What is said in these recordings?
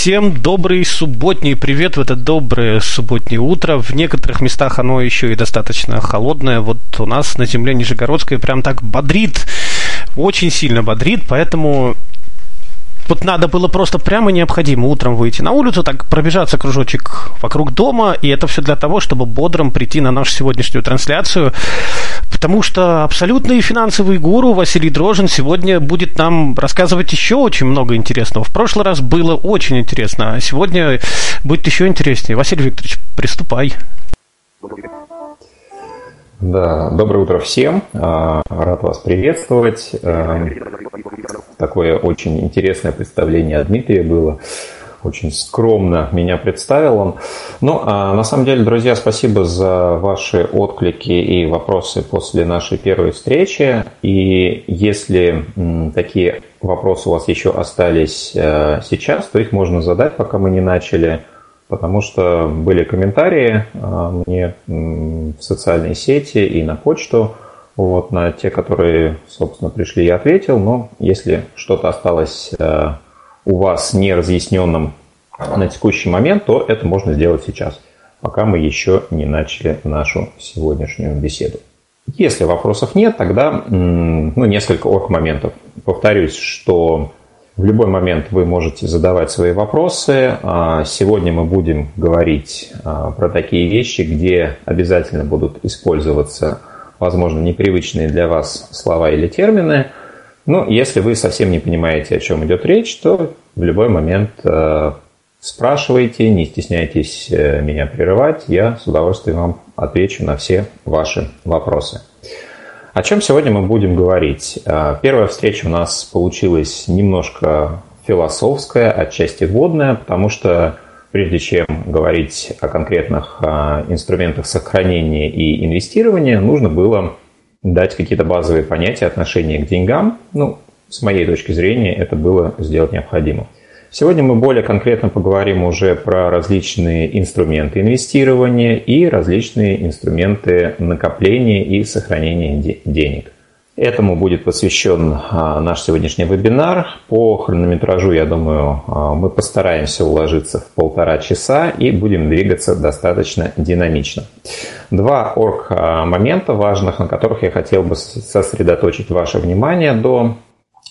Всем добрый субботний привет в это доброе субботнее утро. В некоторых местах оно еще и достаточно холодное. Вот у нас на земле Нижегородской прям так бодрит, очень сильно бодрит, поэтому вот надо было просто прямо необходимо утром выйти на улицу, так пробежаться кружочек вокруг дома, и это все для того, чтобы бодрым прийти на нашу сегодняшнюю трансляцию, потому что абсолютный финансовый гуру Василий Дрожин сегодня будет нам рассказывать еще очень много интересного. В прошлый раз было очень интересно, а сегодня будет еще интереснее. Василий Викторович, приступай. Да, доброе утро всем. А, рад вас приветствовать. А, такое очень интересное представление от Дмитрия было. Очень скромно меня представил он. Ну, а на самом деле, друзья, спасибо за ваши отклики и вопросы после нашей первой встречи. И если такие вопросы у вас еще остались э, сейчас, то их можно задать, пока мы не начали потому что были комментарии а, мне в социальные сети и на почту. Вот, на те, которые, собственно, пришли, я ответил. Но если что-то осталось а, у вас не разъясненным на текущий момент, то это можно сделать сейчас, пока мы еще не начали нашу сегодняшнюю беседу. Если вопросов нет, тогда ну, несколько орг моментов. Повторюсь, что в любой момент вы можете задавать свои вопросы. А, сегодня мы будем говорить а, про такие вещи, где обязательно будут использоваться, возможно, непривычные для вас слова или термины. Но если вы совсем не понимаете, о чем идет речь, то в любой момент а, спрашивайте, не стесняйтесь э, меня прерывать. Я с удовольствием вам отвечу на все ваши вопросы. О чем сегодня мы будем говорить? А, первая встреча у нас получилась немножко философская, отчасти водная, потому что прежде чем говорить о конкретных а, инструментах сохранения и инвестирования, нужно было дать какие-то базовые понятия отношения к деньгам. Ну, с моей точки зрения, это было сделать необходимо. Сегодня мы более конкретно поговорим уже про различные инструменты инвестирования и различные инструменты накопления и сохранения денег. Этому будет посвящен а, наш сегодняшний вебинар. По хронометражу, я думаю, а, мы постараемся уложиться в полтора часа и будем двигаться достаточно динамично. Два орг а, момента важных, на которых я хотел бы сосредоточить ваше внимание до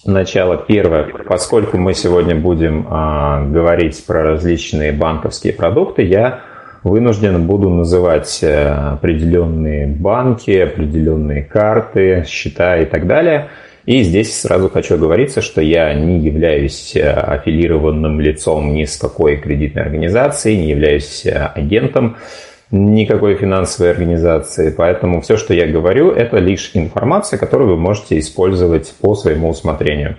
Начало первое. Поскольку мы сегодня будем а, говорить про различные банковские продукты, я вынужден буду называть э, определенные банки, определенные карты, счета и так далее. И здесь сразу хочу оговориться, что я не являюсь э, аффилированным лицом ни с какой кредитной организацией, не являюсь э, агентом никакой финансовой организации. Поэтому все, что я говорю, это лишь информация, которую вы можете использовать по своему усмотрению.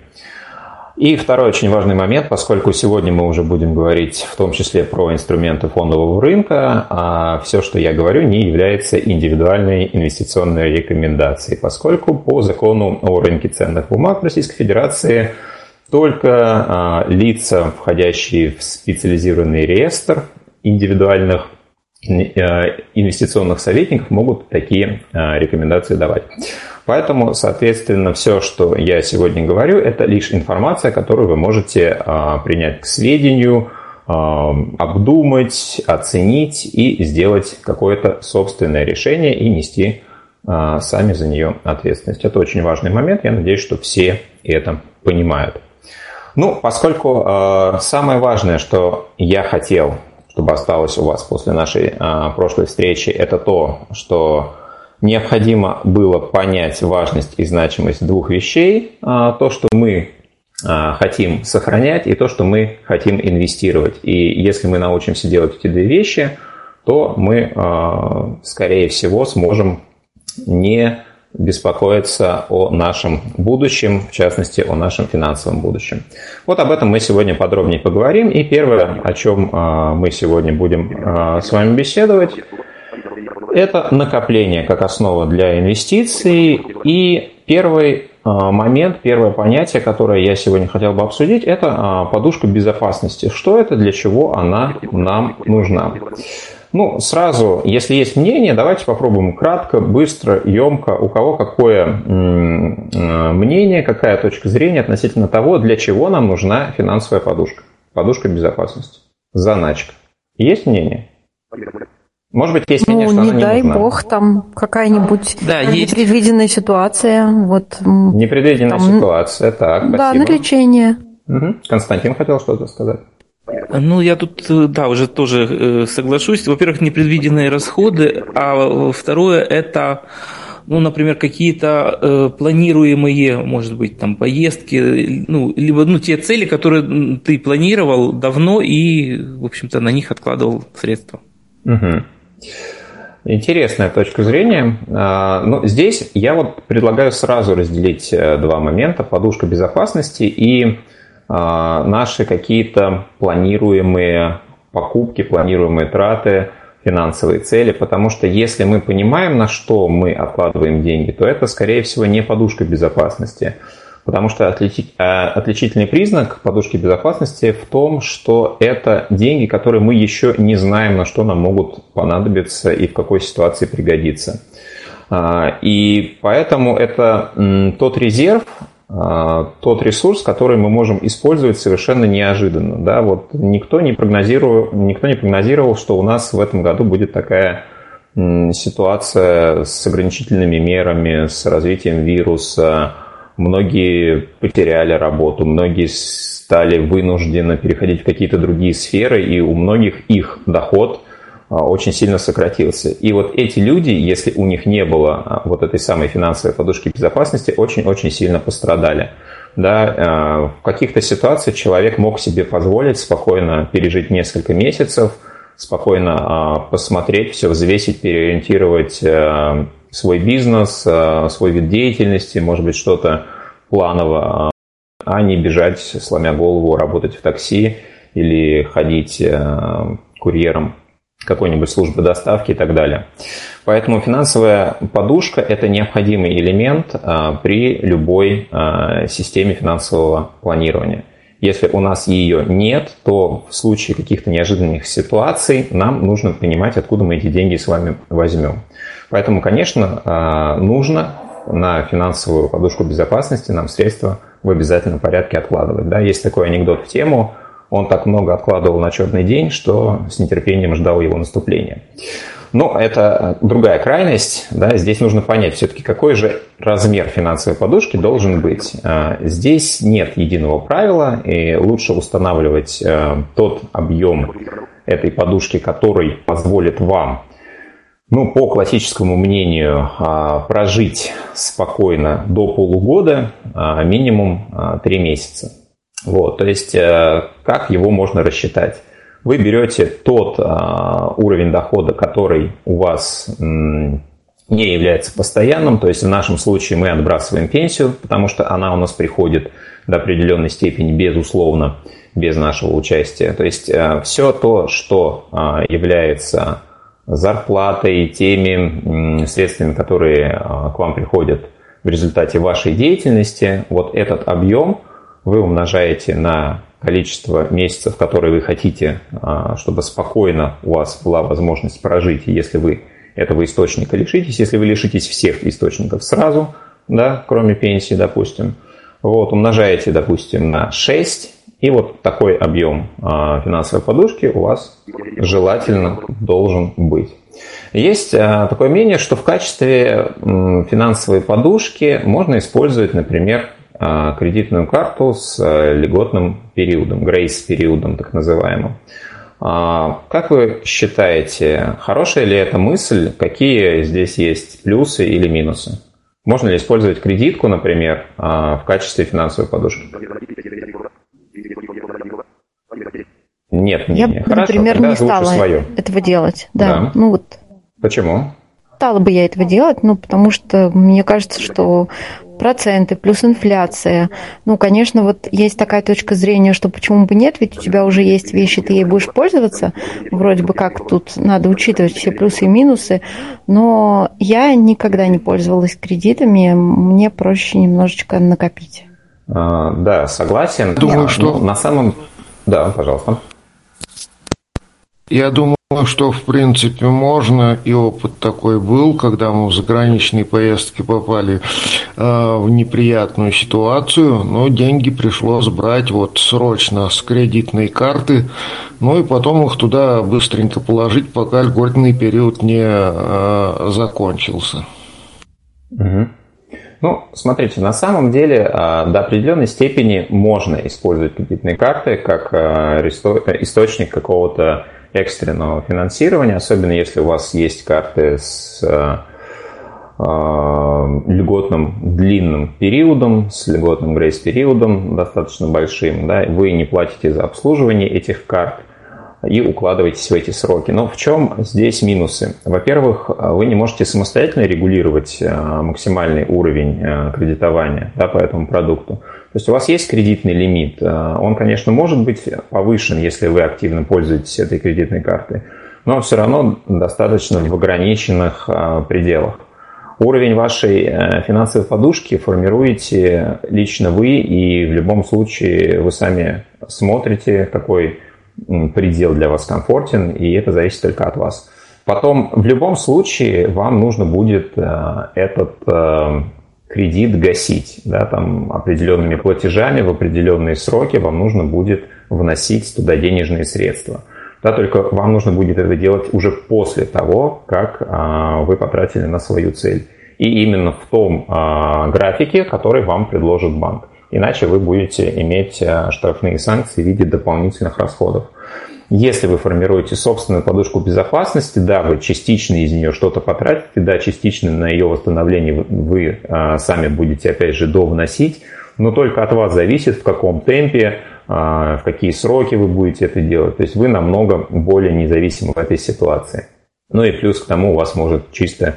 И второй очень важный момент, поскольку сегодня мы уже будем говорить в том числе про инструменты фондового рынка, а все, что я говорю, не является индивидуальной инвестиционной рекомендацией, поскольку по закону о рынке ценных бумаг Российской Федерации только а, лица, входящие в специализированный реестр индивидуальных инвестиционных советников могут такие э, рекомендации давать. Поэтому, соответственно, все, что я сегодня говорю, это лишь информация, которую вы можете э, принять к сведению, обдумать, оценить и сделать какое-то собственное решение и нести сами за нее ответственность. Это очень важный момент. Я надеюсь, что все это понимают. Ну, поскольку самое важное, что я хотел чтобы осталось у вас после нашей а, прошлой встречи, это то, что необходимо было понять важность и значимость двух вещей. А, то, что мы а, хотим сохранять, и то, что мы хотим инвестировать. И если мы научимся делать эти две вещи, то мы, а, скорее всего, сможем не беспокоиться о нашем будущем, в частности, о нашем финансовом будущем. Вот об этом мы сегодня подробнее поговорим. И первое, о чем а, мы сегодня будем а, с вами беседовать, это накопление как основа для инвестиций. И первый а, момент, первое понятие, которое я сегодня хотел бы обсудить, это подушка безопасности. Что это, для чего она нам нужна? Ну, сразу, если есть мнение, давайте попробуем кратко, быстро, емко, у кого какое мнение, какая точка зрения относительно того, для чего нам нужна финансовая подушка, подушка безопасности, заначка. Есть мнение? Может быть, есть мнение, ну, что не она не дай нужна. бог, там какая-нибудь Да, есть. непредвиденная ситуация. Вот, Непредвиденная там, ситуация, так, да, спасибо. на лечение. Мгм. Константин хотел что-то сказать. Ну, я тут, э, да, уже тоже э, соглашусь. Во-первых, непредвиденные расходы, а второе – это, ну, например, какие-то э, планируемые, может быть, там, поездки, э, ну, либо, ну, те цели, которые ты планировал давно и, в общем-то, на них откладывал средства. Мгм. Интересная точка зрения. А, Ну, здесь я вот предлагаю сразу разделить э, два момента. Подушка безопасности и наши какие-то планируемые покупки, планируемые траты, финансовые цели. Потому что если мы понимаем, на что мы откладываем деньги, то это, скорее всего, не подушка безопасности. Потому что а, отличительный признак подушки безопасности в том, что это деньги, которые мы еще не знаем, на что нам могут понадобиться и в какой ситуации пригодиться. А, И поэтому это тот резерв, а, тот ресурс, который мы можем использовать совершенно неожиданно. Да? Вот никто, не прогнозировал, никто не прогнозировал, что у нас в этом году будет такая ситуация с ограничительными мерами, с развитием вируса. Многие потеряли работу, многие стали вынуждены переходить в какие-то другие сферы, и у многих их доход очень сильно сократился. И вот эти люди, если у них не было а, вот этой самой финансовой подушки безопасности, очень-очень сильно пострадали. Да, а, в каких-то ситуациях человек мог себе позволить спокойно пережить несколько месяцев, спокойно а, посмотреть все, взвесить, переориентировать а, свой бизнес, а, свой вид деятельности, может быть, что-то планово, а, а не бежать, сломя голову, работать в такси или ходить а, курьером какой-нибудь службы доставки и так далее. Поэтому финансовая подушка – это необходимый элемент а, при любой а, системе финансового планирования. Если у нас ее нет, то в случае каких-то неожиданных ситуаций нам нужно понимать, откуда мы эти деньги с вами возьмем. Поэтому, конечно, а, нужно на финансовую подушку безопасности нам средства в обязательном порядке откладывать. Да, есть такой анекдот в тему – он так много откладывал на черный день, что с нетерпением ждал его наступления. Но это другая крайность. Да? Здесь нужно понять все-таки, какой же размер финансовой подушки должен быть. Здесь нет единого правила, и лучше устанавливать тот объем этой подушки, который позволит вам, ну, по классическому мнению, прожить спокойно до полугода, минимум 3 месяца. Вот, то есть, как его можно рассчитать? Вы берете тот уровень дохода, который у вас не является постоянным, то есть в нашем случае мы отбрасываем пенсию, потому что она у нас приходит до определенной степени безусловно, без нашего участия. То есть все то, что является зарплатой, теми средствами, которые к вам приходят в результате вашей деятельности, вот этот объем – вы умножаете на количество месяцев, которые вы хотите, чтобы спокойно у вас была возможность прожить, если вы этого источника лишитесь, если вы лишитесь всех источников сразу, да, кроме пенсии, допустим, вот, умножаете, допустим, на 6, и вот такой объем финансовой подушки у вас желательно должен быть. Есть такое мнение, что в качестве финансовой подушки можно использовать, например, кредитную карту с льготным периодом, грейс-периодом так называемым. Как вы считаете, хорошая ли эта мысль? Какие здесь есть плюсы или минусы? Можно ли использовать кредитку, например, в качестве финансовой подушки? Нет мнения. Я, Хорошо, например, не стала свое. этого делать. Да. Да. Ну вот Почему? стала бы я этого делать, ну, потому что мне кажется, что проценты плюс инфляция. Ну, конечно, вот есть такая точка зрения, что почему бы нет, ведь у тебя уже есть вещи, ты ей будешь пользоваться. Вроде бы как тут надо учитывать все плюсы и минусы, но я никогда не пользовалась кредитами, мне проще немножечко накопить. А, да, согласен. Думаю, А, что- ну, на самом... Да, пожалуйста. Я думаю, что в принципе можно, и опыт такой был, когда мы в заграничные поездки попали э, в неприятную ситуацию, но деньги пришлось брать вот срочно с кредитной карты, ну и потом их туда быстренько положить, пока льготный период не э, закончился. Угу. Ну, смотрите, на самом деле а, до определенной степени можно использовать кредитные карты как а, источник какого-то экстренного финансирования, особенно если у вас есть карты с а, льготным длинным периодом, с льготным грейс-периодом достаточно большим, да, вы не платите за обслуживание этих карт, и укладываетесь в эти сроки. Но в чем здесь минусы? Во-первых, вы не можете самостоятельно регулировать э, максимальный уровень э, кредитования да, по этому продукту. То есть у вас есть кредитный лимит. Э, он, конечно, может быть повышен, если вы активно пользуетесь этой кредитной картой, но все равно достаточно в ограниченных пределах. Уровень вашей финансовой подушки формируете лично вы, и в любом случае вы сами смотрите, какой предел для вас комфортен, и это зависит только от вас. Потом, в любом случае, вам нужно будет э, этот э, кредит гасить, да, там определенными платежами в определенные сроки вам нужно будет вносить туда денежные средства. Да, только вам нужно будет это делать уже после того, как а, вы потратили на свою цель. И именно в том а, графике, который вам предложит банк. Иначе вы будете иметь э, штрафные санкции в виде дополнительных расходов. Если вы формируете собственную подушку безопасности, да, вы частично из нее что-то потратите, да, частично на ее восстановление вы а, сами будете, опять же, довносить, но только от вас зависит, в каком темпе, а, в какие сроки вы будете это делать. То есть вы намного более независимы в этой ситуации. Ну и плюс к тому у вас может чисто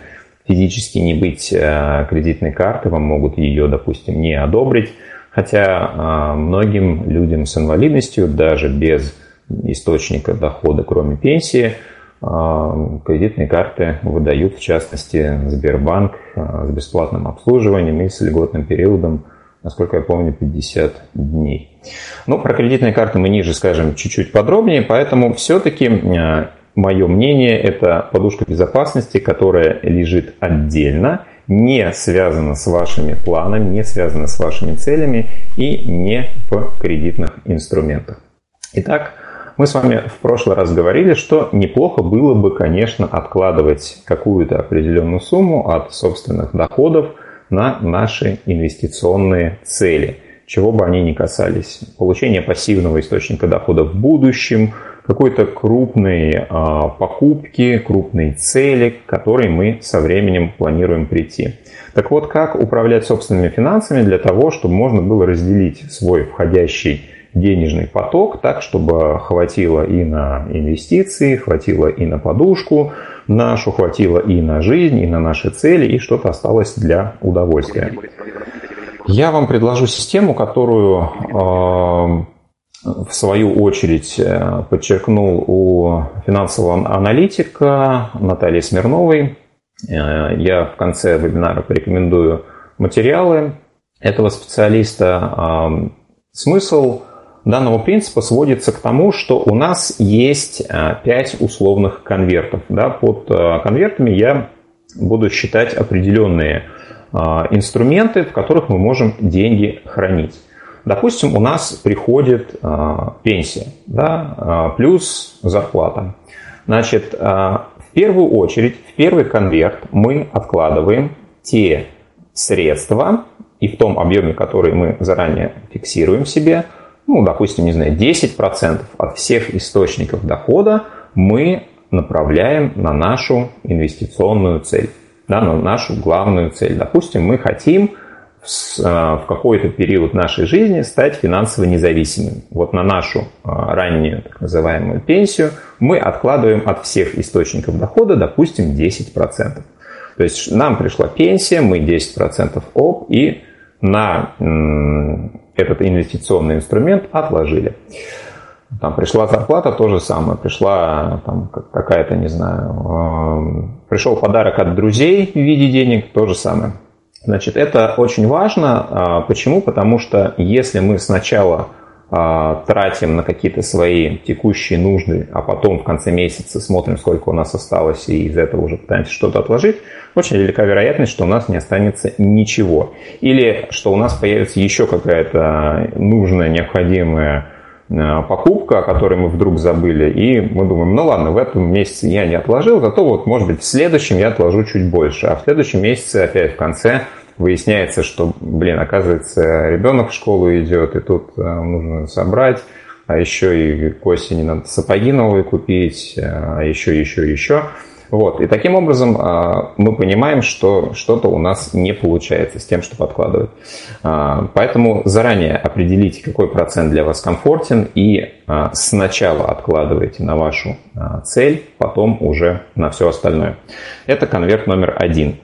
физически не быть а, кредитной карты, вам могут ее, допустим, не одобрить. Хотя многим людям с инвалидностью, даже без источника дохода, кроме пенсии, а, кредитные карты выдают, в частности, Сбербанк а, с бесплатным обслуживанием и с льготным периодом, насколько я помню, 50 дней. Ну, про кредитные карты мы ниже скажем чуть-чуть подробнее, поэтому все-таки мое мнение – это подушка безопасности, которая лежит отдельно – не связано с вашими планами, не связано с вашими целями и не в кредитных инструментах. Итак, мы с вами в прошлый раз говорили, что неплохо было бы, конечно, откладывать какую-то определенную сумму от собственных доходов на наши инвестиционные цели, чего бы они ни касались. Получение пассивного источника дохода в будущем – какой-то крупной а, покупки, крупной цели, к которой мы со временем планируем прийти. Так вот, как управлять собственными финансами для того, чтобы можно было разделить свой входящий денежный поток так, чтобы хватило и на инвестиции, хватило и на подушку нашу, хватило и на жизнь, и на наши цели, и что-то осталось для удовольствия. Я вам предложу систему, которую а, в свою очередь э, подчеркнул у финансового аналитика Натальи Смирновой. Э, я в конце вебинара порекомендую материалы этого специалиста. Смысл данного принципа сводится к тому, что у нас есть 5 э, условных конвертов. Да, под конвертами я буду считать определенные инструменты, в которых мы можем деньги хранить. Допустим, у нас приходит пенсия, да, плюс зарплата. Значит, в первую очередь, в первый конверт мы откладываем те средства, и в том объеме, который мы заранее фиксируем себе, ну, допустим, не знаю, 10% от всех источников дохода мы направляем на нашу инвестиционную цель, да, на нашу главную цель. Допустим, мы хотим а, в какой-то период нашей жизни стать финансово независимыми. Вот на нашу а, раннюю так называемую пенсию мы откладываем от всех источников дохода, допустим, 10%. То есть нам пришла пенсия, мы 10% об и на этот инвестиционный инструмент отложили. Там пришла зарплата, то же самое. Пришла там какая-то, не знаю, пришел подарок от друзей в виде денег, то же самое. Значит, это очень важно. А, почему? Потому что если мы сначала тратим на какие-то свои текущие нужды, а потом в конце месяца смотрим, сколько у нас осталось, и из этого уже пытаемся что-то отложить, очень велика вероятность, что у нас не останется ничего. Или что у нас появится еще какая-то нужная, необходимая а, покупка, о которой мы вдруг забыли, и мы думаем, ну ладно, в этом месяце я не отложил, зато вот, может быть, в следующем я отложу чуть больше, а в следующем месяце опять в конце выясняется, что, блин, оказывается, ребенок в школу идет, и тут э, нужно собрать, а еще и к осени надо сапоги новые купить, а еще, еще, еще. Вот. И таким образом э, мы понимаем, что что-то у нас не получается с тем, что подкладывать. Э, поэтому заранее определите, какой процент для вас комфортен, и сначала откладывайте на вашу цель, потом уже на все остальное. Это конверт номер один.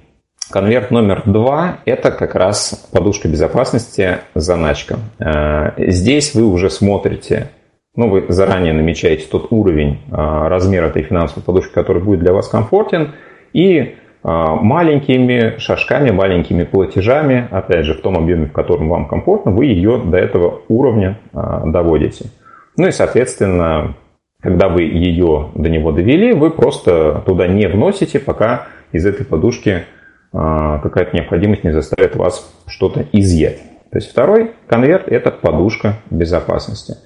Конверт номер два – это как раз подушка безопасности, заначка. Э, здесь вы уже смотрите, ну, вы заранее намечаете тот уровень, э, размер этой финансовой подушки, который будет для вас комфортен, и э, маленькими шажками, маленькими платежами, опять же, в том объеме, в котором вам комфортно, вы ее до этого уровня доводите. Ну и, соответственно, когда вы ее до него довели, вы просто туда не вносите, пока из этой подушки какая-то необходимость не заставит вас что-то изъять. То есть второй конверт – это подушка безопасности.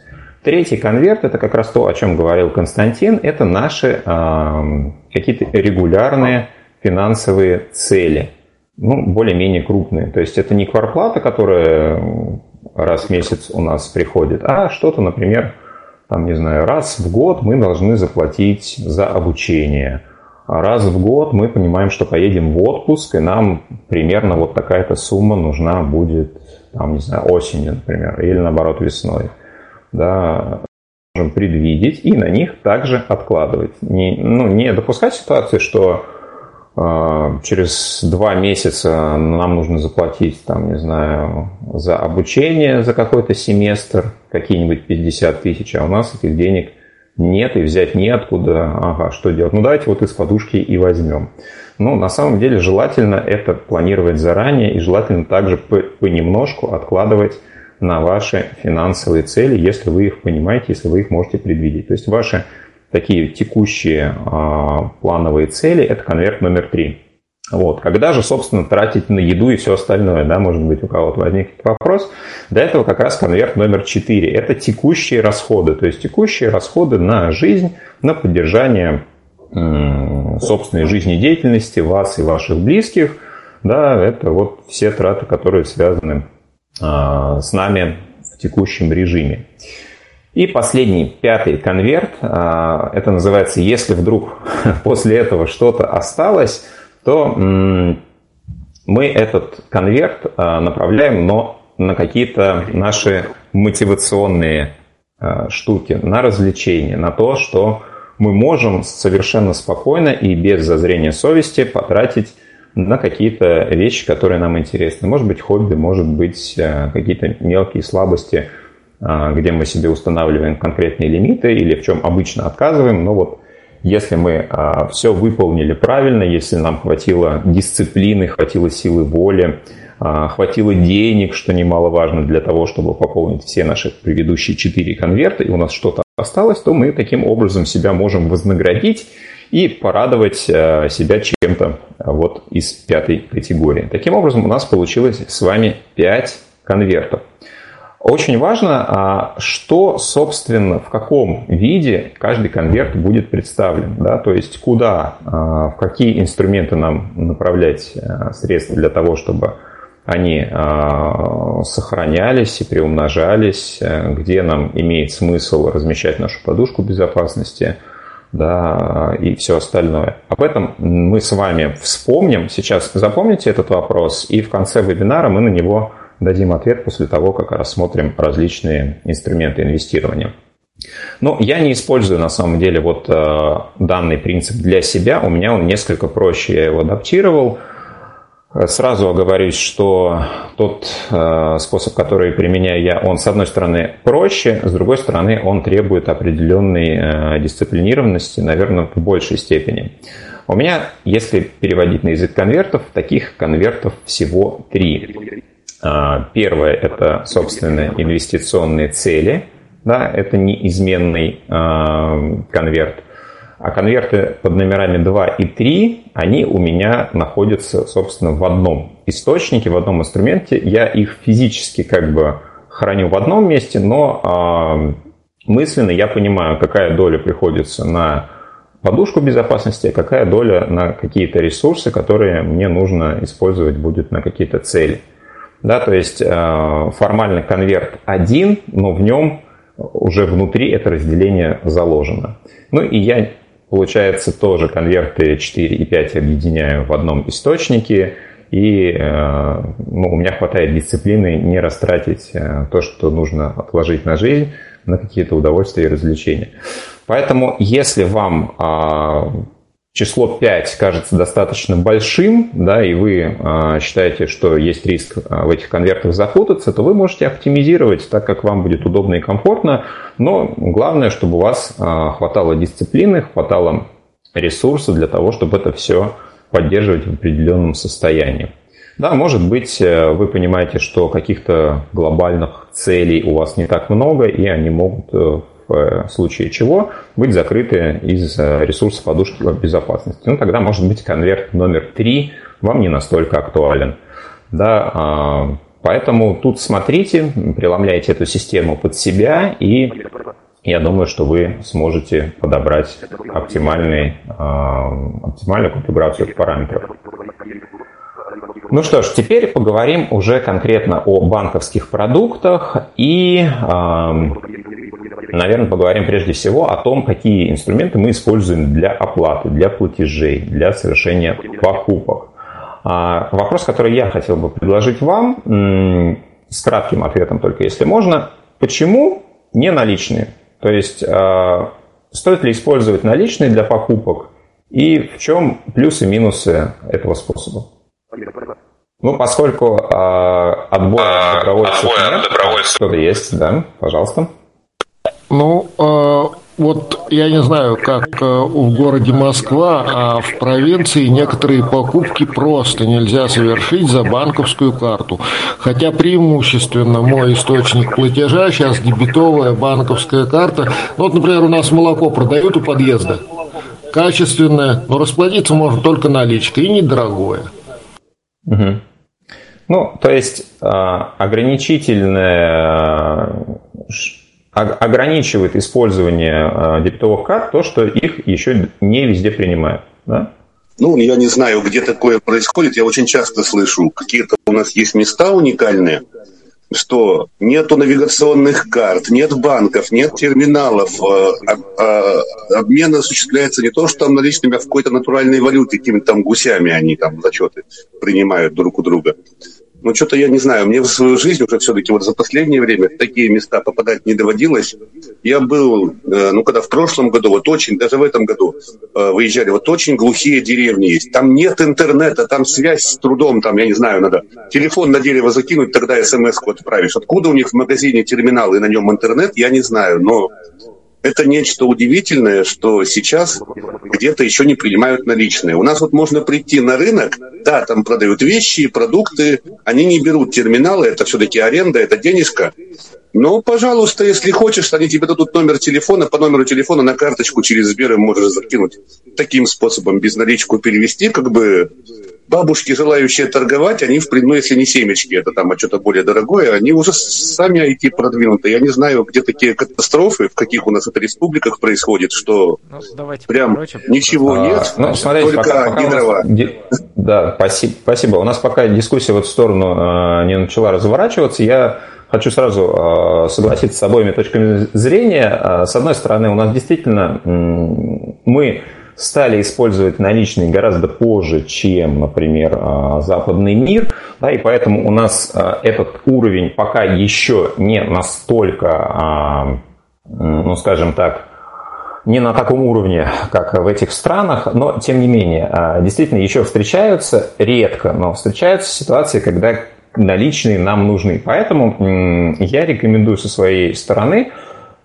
Третий конверт – это как раз то, о чем говорил Константин, это наши э, какие-то регулярные финансовые цели, ну, более-менее крупные. То есть это не кварплата, которая раз в месяц у нас приходит, а что-то, например, там, не знаю, раз в год мы должны заплатить за обучение – раз в год мы понимаем, что поедем в отпуск, и нам примерно вот такая-то сумма нужна будет, там, не знаю, осенью, например, или наоборот весной. Да, можем предвидеть и на них также откладывать. Не, ну, не допускать ситуации, что э, через два месяца нам нужно заплатить, там, не знаю, за обучение за какой-то семестр какие-нибудь 50 тысяч, а у нас этих денег – нет и взять неоткуда, ага, что делать? Ну давайте вот из подушки и возьмем. Ну, на самом деле желательно это планировать заранее и желательно также понемножку откладывать на ваши финансовые цели, если вы их понимаете, если вы их можете предвидеть. То есть ваши такие текущие а, плановые цели – это конверт номер три. Вот. Когда же, собственно, тратить на еду и все остальное, да, может быть, у кого-то возникнет вопрос. До этого как раз конверт номер 4. Это текущие расходы, то есть текущие расходы на жизнь, на поддержание собственной жизнедеятельности вас и ваших близких. Да, это вот все траты, которые связаны а, с нами в текущем режиме. И последний, пятый конверт, а, это называется «Если вдруг после этого что-то осталось», то мы этот конверт а, направляем, но на какие-то наши мотивационные а, штуки, на развлечения, на то, что мы можем совершенно спокойно и без зазрения совести потратить на какие-то вещи, которые нам интересны. Может быть, хобби, может быть, а, какие-то мелкие слабости, где мы себе устанавливаем конкретные лимиты или в чем обычно отказываем, но вот если мы а, все выполнили правильно, если нам хватило дисциплины, хватило силы воли, а, хватило денег, что немаловажно для того, чтобы пополнить все наши предыдущие четыре конверта, и у нас что-то осталось, то мы таким образом себя можем вознаградить и порадовать а, себя чем-то вот из пятой категории. Таким образом, у нас получилось с вами пять конвертов. Очень важно, а, что, собственно, в каком виде каждый конверт будет представлен. Да? То есть куда, а, в какие инструменты нам направлять а, средства для того, чтобы они сохранялись и приумножались, где нам имеет смысл размещать нашу подушку безопасности да, и все остальное. Об этом мы с вами вспомним. Сейчас запомните этот вопрос, и в конце вебинара мы на него дадим ответ после того, как рассмотрим различные инструменты инвестирования. Но я не использую на самом деле вот э, данный принцип для себя. У меня он несколько проще, я его адаптировал. Сразу оговорюсь, что тот э, способ, который применяю я, он с одной стороны проще, с другой стороны он требует определенной э, дисциплинированности, наверное, в большей степени. У меня, если переводить на язык конвертов, таких конвертов всего три. А, первое – это, собственно, инвестиционные цели. Да, это неизменный конверт. А конверты под номерами 2 и 3, они у меня находятся, собственно, в одном источнике, в одном инструменте. Я их физически как бы храню в одном месте, но мысленно я понимаю, какая доля приходится на подушку безопасности, а какая доля на какие-то ресурсы, которые мне нужно использовать будет на какие-то цели. Да, то есть э, формально конверт один, но в нем уже внутри это разделение заложено. Ну и я, получается, тоже конверты 4 и 5 объединяю в одном источнике, и э, ну, у меня хватает дисциплины не растратить э, то, что нужно отложить на жизнь, на какие-то удовольствия и развлечения. Поэтому, если вам а, число 5 кажется достаточно большим, да, и вы а, считаете, что есть риск а, в этих конвертах запутаться, то вы можете оптимизировать так, как вам будет удобно и комфортно, но главное, чтобы у вас а, хватало дисциплины, хватало ресурсов для того, чтобы это все поддерживать в определенном состоянии. Да, может быть, э, вы понимаете, что каких-то глобальных целей у вас не так много, и они могут э, в э, случае чего быть закрыты из ресурса подушки безопасности. Ну, тогда, может быть, конверт номер три вам не настолько актуален. Да, а, поэтому тут смотрите, преломляйте эту систему под себя, и я думаю, что вы сможете подобрать оптимальный, а, оптимальную конфигурацию параметров. Ну что ж, теперь поговорим уже конкретно о банковских продуктах и, наверное, поговорим прежде всего о том, какие инструменты мы используем для оплаты, для платежей, для совершения покупок. А, вопрос, который я хотел бы предложить вам, с кратким ответом только если можно, почему не наличные? То есть а, стоит ли использовать наличные для покупок и в чем плюсы и минусы этого способа? Ну, поскольку э, отбор а, добровольцев отбор нет, добровольцев. кто-то есть, да, пожалуйста. Ну, э, вот я не знаю, как э, в городе Москва, а в провинции некоторые покупки просто нельзя совершить за банковскую карту. Хотя преимущественно мой источник платежа сейчас дебетовая банковская карта. Ну, вот, например, у нас молоко продают у подъезда. Качественное, но расплатиться можно только наличкой и недорогое. Угу. Ну, то есть а, ограничительное ограничивает использование а, дебетовых карт то, что их еще не везде принимают. Да? Ну, я не знаю, где такое происходит. Я очень часто слышу, какие-то у нас есть места уникальные, что нету навигационных карт, нет банков, нет терминалов, а, а, обмен осуществляется не то, что там наличными, а в какой-то натуральной валюте, какими-то там гусями они там зачеты принимают друг у друга. Но что-то я не знаю, мне в свою жизнь уже все-таки вот за последнее время в такие места попадать не доводилось. Я был, э, ну, когда в прошлом году, вот очень, даже в этом году э, выезжали, вот очень глухие деревни есть. Там нет интернета, там связь с трудом, там, я не знаю, надо телефон на дерево закинуть, тогда смс-ку отправишь. Откуда у них в магазине терминал и на нем интернет, я не знаю, но это нечто удивительное, что сейчас где-то еще не принимают наличные. У нас вот можно прийти на рынок, да, там продают вещи, продукты, они не берут терминалы, это все-таки аренда, это денежка. Но, пожалуйста, если хочешь, они тебе дадут номер телефона, по номеру телефона на карточку через Сбер можешь закинуть. Таким способом без наличку перевести, как бы бабушки, желающие торговать, они, в ну, если не семечки, это там а что-то более дорогое, они уже сами IT продвинуты. Я не знаю, где такие катастрофы, в каких у нас это республиках происходит, что ну, прям короче, ничего а, нет, ну, смотрите, только пока, пока гидрова. Нас... Да, спасибо, спасибо. У нас пока дискуссия в эту сторону э, не начала разворачиваться, я хочу сразу э, согласиться с обоими точками зрения. Э, с одной стороны, у нас действительно мы стали использовать наличные гораздо позже, чем, например, а, западный мир, да, и поэтому у нас а, этот уровень пока еще не настолько, а, ну, скажем так, не на таком уровне, как в этих странах, но тем не менее, действительно еще встречаются, редко, но встречаются ситуации, когда наличные нам нужны. Поэтому я рекомендую со своей стороны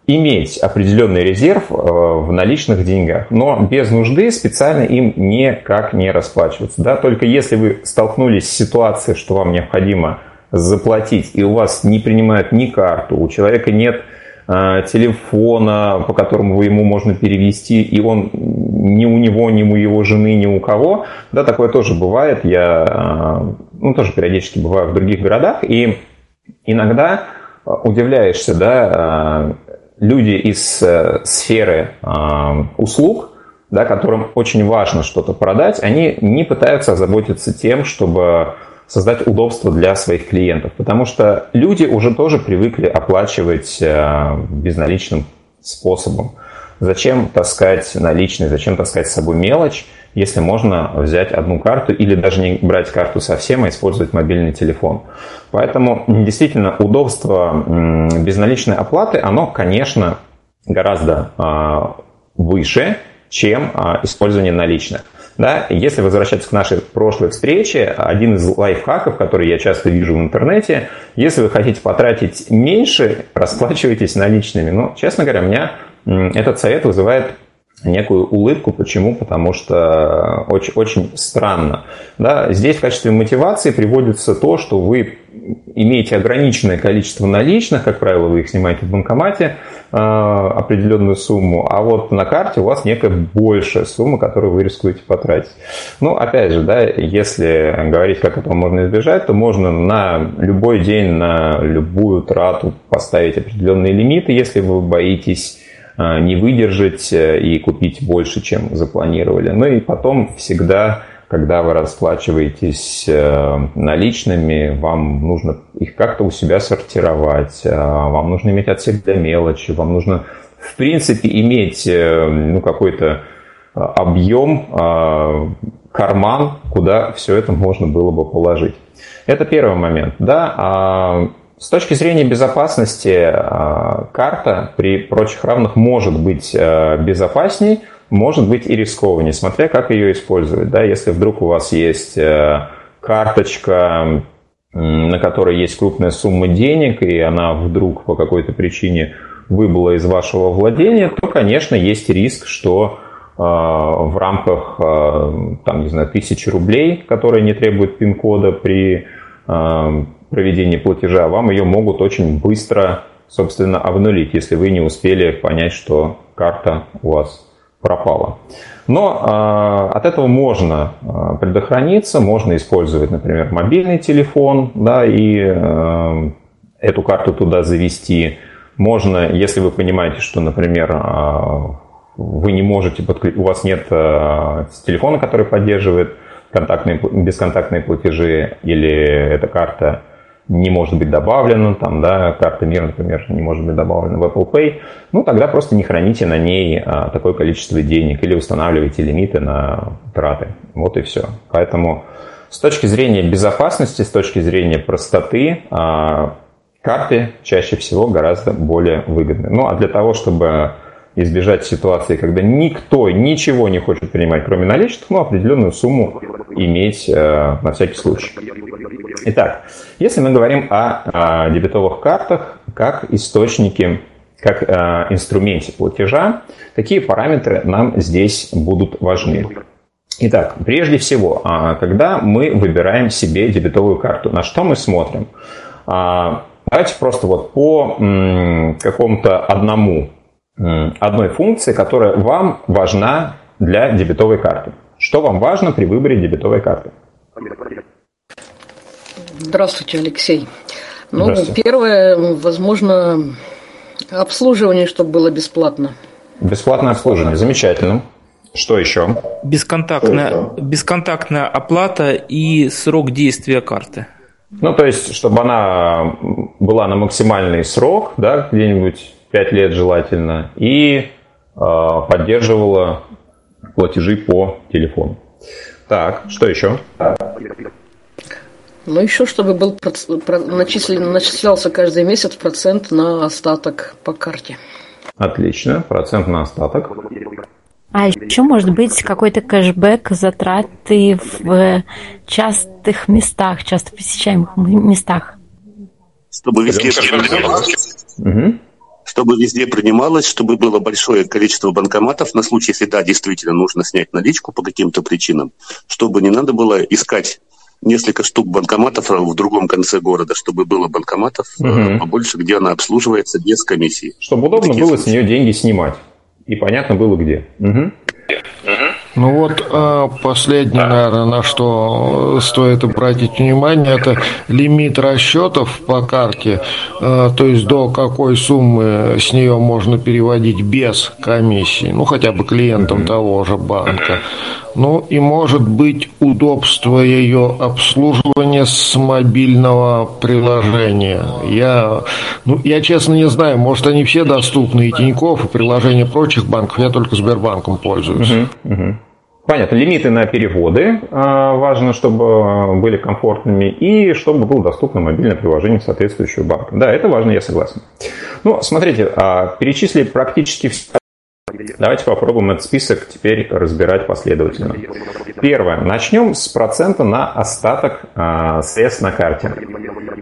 иметь определенный резерв э, в наличных деньгах, но без нужды специально им никак не расплачиваться. Да? Только если вы столкнулись с ситуацией, что вам необходимо заплатить, и у вас не принимают ни карту, у человека нет э, телефона, по которому ему можно перевести, и он ни у него, ни у его жены, ни у кого, да, такое тоже бывает, я, э, ну, тоже периодически бываю в других городах, и иногда удивляешься, да, люди из сферы услуг, да, которым очень важно что-то продать, они не пытаются озаботиться тем, чтобы создать удобство для своих клиентов, потому что люди уже тоже привыкли оплачивать э, безналичным способом. Зачем таскать наличные, зачем таскать с собой мелочь, если можно взять одну карту или даже не брать карту совсем, а использовать мобильный телефон. Поэтому действительно удобство безналичной оплаты, оно, конечно, гораздо а, выше, чем а, использование наличных. Да? Если возвращаться к нашей прошлой встрече, один из лайфхаков, который я часто вижу в интернете, если вы хотите потратить меньше, расплачивайтесь наличными. Но, честно говоря, меня этот совет вызывает некую улыбку. Почему? Потому что очень, очень странно. Да? Здесь в качестве мотивации приводится то, что вы имеете ограниченное количество наличных, как правило, вы их снимаете в банкомате, э, определенную сумму, а вот на карте у вас некая большая сумма, которую вы рискуете потратить. Ну, опять же, да, если говорить, как этого можно избежать, то можно на любой день, на любую трату поставить определенные лимиты, если вы боитесь э, не выдержать э, и купить больше, чем запланировали. Ну и потом всегда когда вы расплачиваетесь э, наличными, вам нужно их как-то у себя сортировать, э, вам нужно иметь отсек для мелочи, вам нужно, в принципе, иметь э, ну, какой-то объем, карман, куда все это можно было бы положить. Это первый момент. Да? С точки зрения безопасности, карта при прочих равных может быть безопасней, может быть и рискованнее, смотря как ее использовать. Да? Если вдруг у вас есть э, карточка, на которой есть крупная сумма денег, и она вдруг по какой-то причине выбыла из вашего владения, то, конечно, есть риск, что э, в рамках э, там, не знаю, тысячи рублей, которые не требуют пин-кода при проведении платежа, вам ее могут очень быстро, собственно, обнулить, если вы не успели понять, что карта у вас пропало. Но э, от этого можно э, предохраниться, можно использовать, например, мобильный телефон, да, и э, эту карту туда завести. Можно, если вы понимаете, что, например, э, вы не можете подключить, у вас нет э, телефона, который поддерживает контактные, бесконтактные платежи, или эта карта не может быть добавлена, там, да, карта мира, например, не может быть добавлена в Apple Pay, ну, тогда просто не храните на ней а, такое количество денег или устанавливайте лимиты на траты. Вот и все. Поэтому с точки зрения безопасности, с точки зрения простоты, а, карты чаще всего гораздо более выгодны. Ну, а для того, чтобы избежать ситуации, когда никто ничего не хочет принимать, кроме наличных, ну, определенную сумму иметь э, на всякий случай. Итак, если мы говорим о, о дебетовых картах как источнике, как э, инструменте платежа, какие параметры нам здесь будут важны? Итак, прежде всего, а, когда мы выбираем себе дебетовую карту, на что мы смотрим? А, давайте просто вот по какому-то одному одной функции, которая вам важна для дебетовой карты. Что вам важно при выборе дебетовой карты? Здравствуйте, Алексей. Ну, первое, возможно, обслуживание, чтобы было бесплатно. Бесплатное обслуживание, замечательно. Что еще? Бесконтактная, бесконтактная оплата и срок действия карты. Ну, то есть, чтобы она была на максимальный срок, да, где-нибудь 5 лет желательно, и э, поддерживала платежи по телефону. Так, что еще? Ну, еще чтобы был начислен, начислялся каждый месяц процент на остаток по карте. Отлично, процент на остаток. А еще может быть какой-то кэшбэк, затраты в частых местах, часто посещаемых местах. Чтобы везде угу чтобы везде принималось, чтобы было большое количество банкоматов на случай, если да, действительно нужно снять наличку по каким-то причинам, чтобы не надо было искать несколько штук банкоматов в другом конце города, чтобы было банкоматов угу. побольше, где она обслуживается без комиссии. Чтобы удобно было случаи. с нее деньги снимать. И понятно было где. Угу. Ну вот а, последнее, наверное, на что стоит обратить внимание, это лимит расчетов по карте, а, то есть до какой суммы с нее можно переводить без комиссии, ну хотя бы клиентам того же банка. Ну и может быть удобство ее обслуживания с мобильного приложения. Я, ну, я честно не знаю, может они все доступны, и Тинькофф, и приложения прочих банков, я только Сбербанком пользуюсь. Угу, угу. Понятно, лимиты на переводы а, важно, чтобы были комфортными и чтобы было доступно мобильное приложение соответствующего банка. Да, это важно, я согласен. Ну, смотрите, а, перечислили практически все Давайте попробуем этот список теперь разбирать последовательно. Первое. Начнем с процента на остаток средств на карте.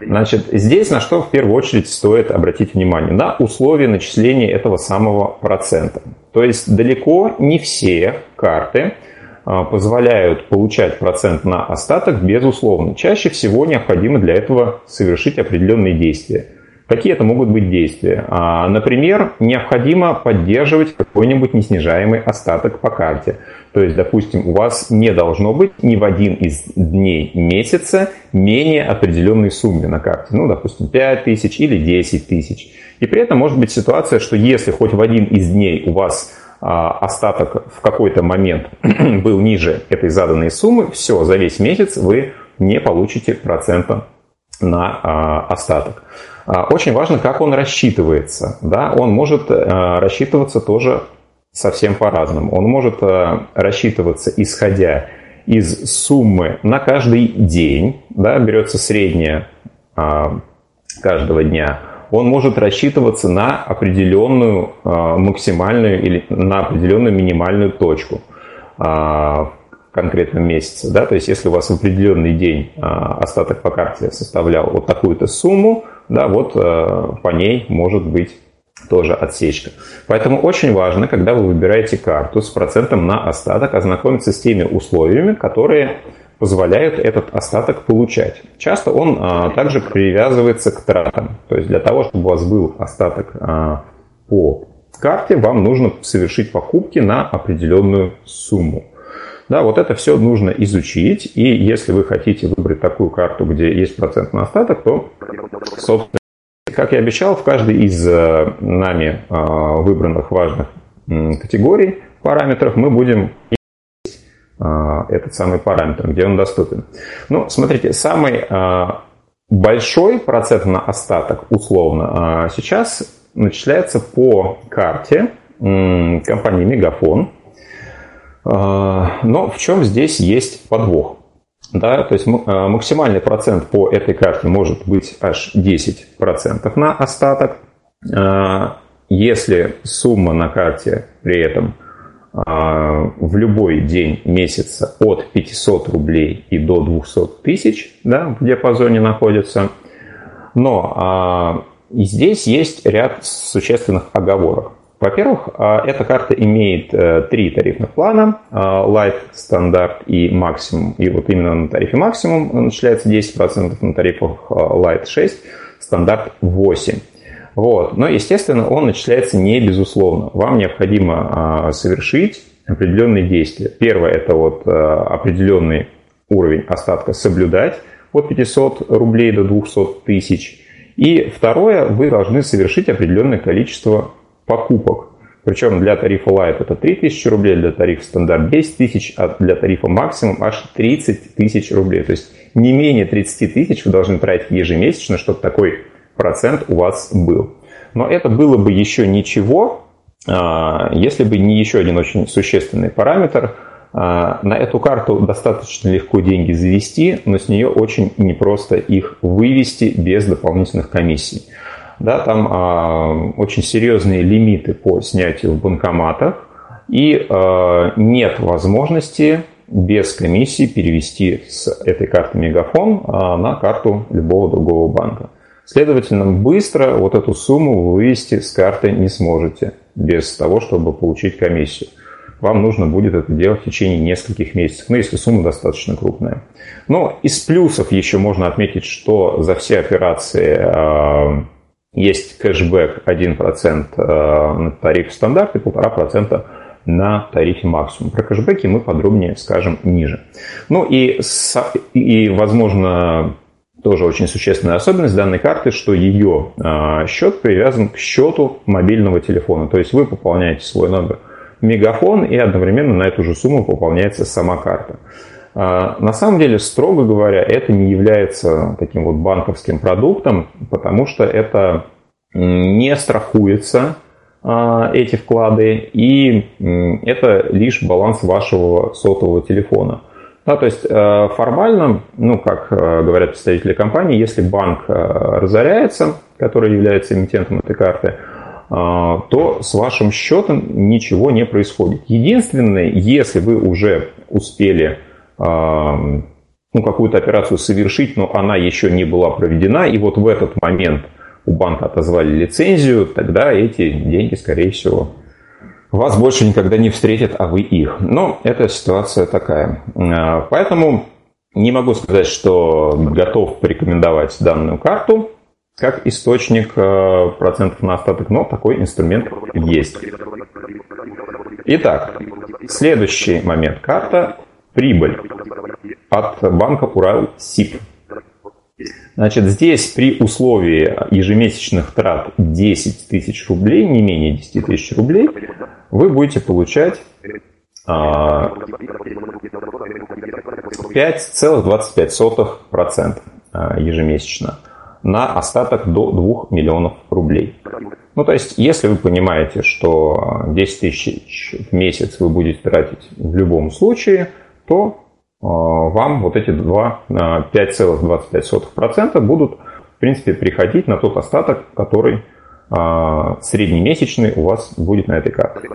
Значит, здесь на что в первую очередь стоит обратить внимание? На условия начисления этого самого процента. То есть далеко не все карты а, позволяют получать процент на остаток безусловно. Чаще всего необходимо для этого совершить определенные действия. Какие это могут быть действия? А, например, необходимо поддерживать какой-нибудь неснижаемый остаток по карте. То есть, допустим, у вас не должно быть ни в один из дней месяца менее определенной суммы на карте. Ну, допустим, 5 тысяч или 10 тысяч. И при этом может быть ситуация, что если хоть в один из дней у вас а, остаток в какой-то момент был ниже этой заданной суммы, все, за весь месяц вы не получите процента на а, остаток. А, очень важно, как он рассчитывается. Да? Он может рассчитываться тоже совсем по-разному. Он может рассчитываться исходя из суммы на каждый день, да, берется средняя каждого дня, он может рассчитываться на определенную а, максимальную или на определенную минимальную точку а, в конкретном месяце. Да? То есть если у вас в определенный день а, остаток по карте составлял вот такую-то сумму, да, вот по ней может быть тоже отсечка. Поэтому очень важно, когда вы выбираете карту с процентом на остаток, ознакомиться с теми условиями, которые позволяют этот остаток получать. Часто он а, также привязывается к тратам. То есть для того, чтобы у вас был остаток а, по карте, вам нужно совершить покупки на определенную сумму. Да, вот это все нужно изучить, и если вы хотите выбрать такую карту, где есть процентный остаток, то, собственно, как я обещал, в каждой из а, нами а, выбранных важных категорий параметров мы будем этот самый параметр, где он доступен. Ну, смотрите, самый а, большой процент на остаток, условно, а, сейчас начисляется по карте компании Мегафон. Но в чем здесь есть подвох? Да, то есть максимальный процент по этой карте может быть аж 10% на остаток. Если сумма на карте при этом – а, в любой день месяца от 500 рублей и до 200 тысяч да, в диапазоне находится. Но а, и здесь есть ряд существенных оговорок. Во-первых, а, эта карта имеет э, три тарифных плана. Light, стандарт и максимум. И вот именно на тарифе максимум начисляется 10%, на тарифах Light 6, стандарт 8%. Вот. Но, естественно, он начисляется не безусловно. Вам необходимо а, совершить определенные действия. Первое – это вот а, определенный уровень остатка соблюдать от 500 рублей до 200 тысяч. И второе, вы должны совершить определенное количество покупок. Причем для тарифа Light это 3000 рублей, для тарифа стандарт 10 тысяч, а для тарифа максимум аж 30 тысяч рублей. То есть не менее 30 тысяч вы должны тратить ежемесячно, чтобы такой процент у вас был. Но это было бы еще ничего, а, если бы не еще один очень существенный параметр. А, на эту карту достаточно легко деньги завести, но с нее очень непросто их вывести без дополнительных комиссий. Да, там а, очень серьезные лимиты по снятию в банкоматах, и нет возможности без комиссии перевести с этой карты Мегафон на карту любого другого банка. Следовательно, быстро вот эту сумму вы вывести с карты не сможете без того, чтобы получить комиссию. вам нужно будет это делать в течение нескольких месяцев, ну, если сумма достаточно крупная. Но из плюсов еще можно отметить, что за все операции э, есть кэшбэк 1% э, на тарифе стандарт и 1,5% на тарифе максимум. Про кэшбэки мы подробнее скажем ниже. Ну и, и возможно, тоже очень существенная особенность данной карты, что ее э, счет привязан к счету мобильного телефона. То есть вы пополняете свой номер мегафон, и одновременно на эту же сумму пополняется сама карта. А, на самом деле, строго говоря, это не является таким вот банковским продуктом, потому что это не страхуется, а, эти вклады, и это лишь баланс вашего сотового телефона. Да, то есть э, формально, ну, как э, говорят представители компании, если банк э, разоряется, который является эмитентом этой карты, то с вашим счетом ничего не происходит. Единственное, если вы уже успели ну, какую-то операцию совершить, но она еще не была проведена, и вот в этот момент у банка отозвали лицензию, тогда эти деньги, скорее всего, вас больше никогда не встретят, а вы их. Но эта ситуация такая. А, поэтому не могу сказать, что готов порекомендовать данную карту как источник э, процентов на остаток, но такой инструмент есть. Итак, следующий момент. Карта прибыль от банка Урал СИП. Значит, здесь при условии ежемесячных трат 10 тысяч рублей, не менее 10 тысяч рублей, вы будете получать 5,25% а, ежемесячно на остаток до 2 миллионов рублей. Ну, то есть, если вы понимаете, что 10 тысяч в месяц вы будете тратить в любом случае, то вам вот эти 5,25% э, будут, в принципе, приходить на тот остаток, который э, среднемесячный у вас будет на этой карте.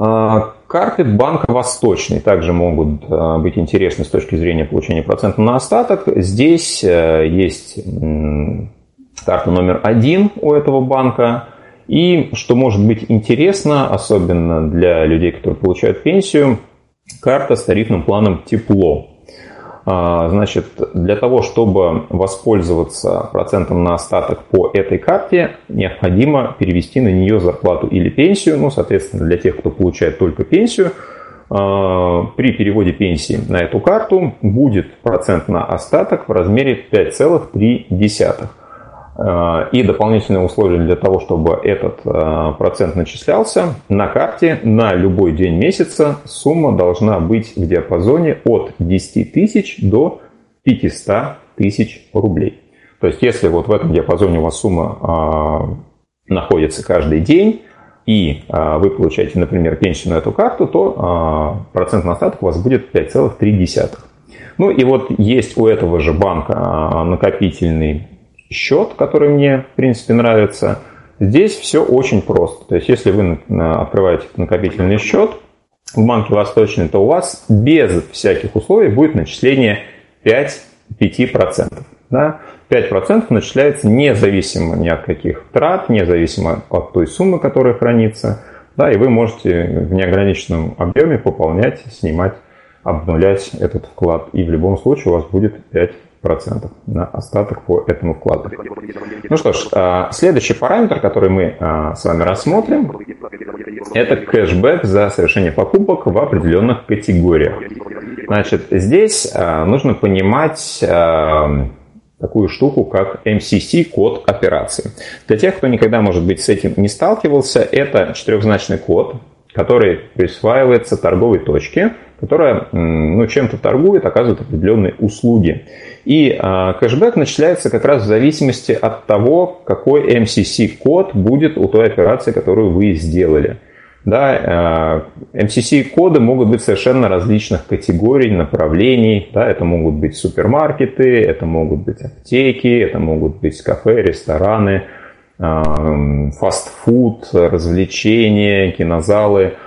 А, карты банка Восточный также могут а, быть интересны с точки зрения получения процента на остаток. Здесь э, есть карта номер один у этого банка. И что может быть интересно, особенно для людей, которые получают пенсию, карта с тарифным планом «Тепло». А, значит, для того, чтобы воспользоваться процентом на остаток по этой карте, необходимо перевести на нее зарплату или пенсию. Ну, соответственно, для тех, кто получает только пенсию, а, при переводе пенсии на эту карту будет процент на остаток в размере 5,3. Э, и дополнительное условие для того, чтобы этот э, процент начислялся, на карте на любой день месяца сумма должна быть в диапазоне от 10 тысяч до 500 тысяч рублей. То есть, если вот в этом диапазоне у вас сумма э, находится каждый день, и вы получаете, например, пенсию на эту карту, то процент на остаток у вас будет 5,3. Ну и вот есть у этого же банка накопительный счет, который мне, в принципе, нравится. Здесь все очень просто. То есть, если вы открываете накопительный счет в банке Восточный, то у вас без всяких условий будет начисление 5, 5%. Да? 5% начисляется независимо ни от каких трат, независимо от той суммы, которая хранится. Да, и вы можете в неограниченном объеме пополнять, снимать, обнулять этот вклад. И в любом случае у вас будет 5% процентов на остаток по этому вкладу. Ну что ж, а, следующий параметр, который мы а, с вами рассмотрим, это кэшбэк за совершение покупок в определенных категориях. Значит, здесь а, нужно понимать такую штуку, как MCC, код операции. Для тех, кто никогда, может быть, с этим не сталкивался, это четырехзначный код, который присваивается торговой точке, которая ну, чем-то торгует, оказывает определенные услуги. И э, кэшбэк начисляется как раз в зависимости от того, какой MCC-код будет у той операции, которую вы сделали. Да, э, MCC-коды могут быть совершенно различных категорий, направлений. Да, это могут быть супермаркеты, это могут быть аптеки, это могут быть кафе, рестораны, э, фастфуд, развлечения, кинозалы –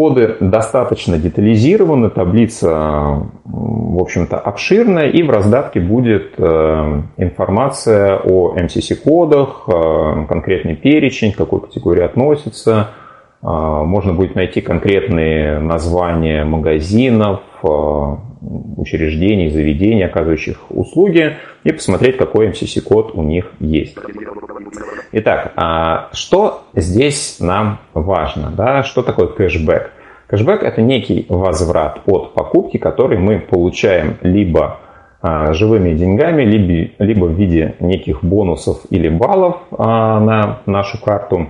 Коды достаточно детализированы, таблица, в общем-то, обширная, и в раздатке будет э, информация о MCC-кодах, э, конкретный перечень, к какой категории относится, можно будет найти конкретные названия магазинов, учреждений, заведений, оказывающих услуги, и посмотреть, какой MCC-код у них есть. Итак, а что здесь нам важно? Да? Что такое кэшбэк? Кэшбэк – это некий возврат от покупки, который мы получаем либо а, живыми деньгами, либо, либо в виде неких бонусов или баллов а, на нашу карту,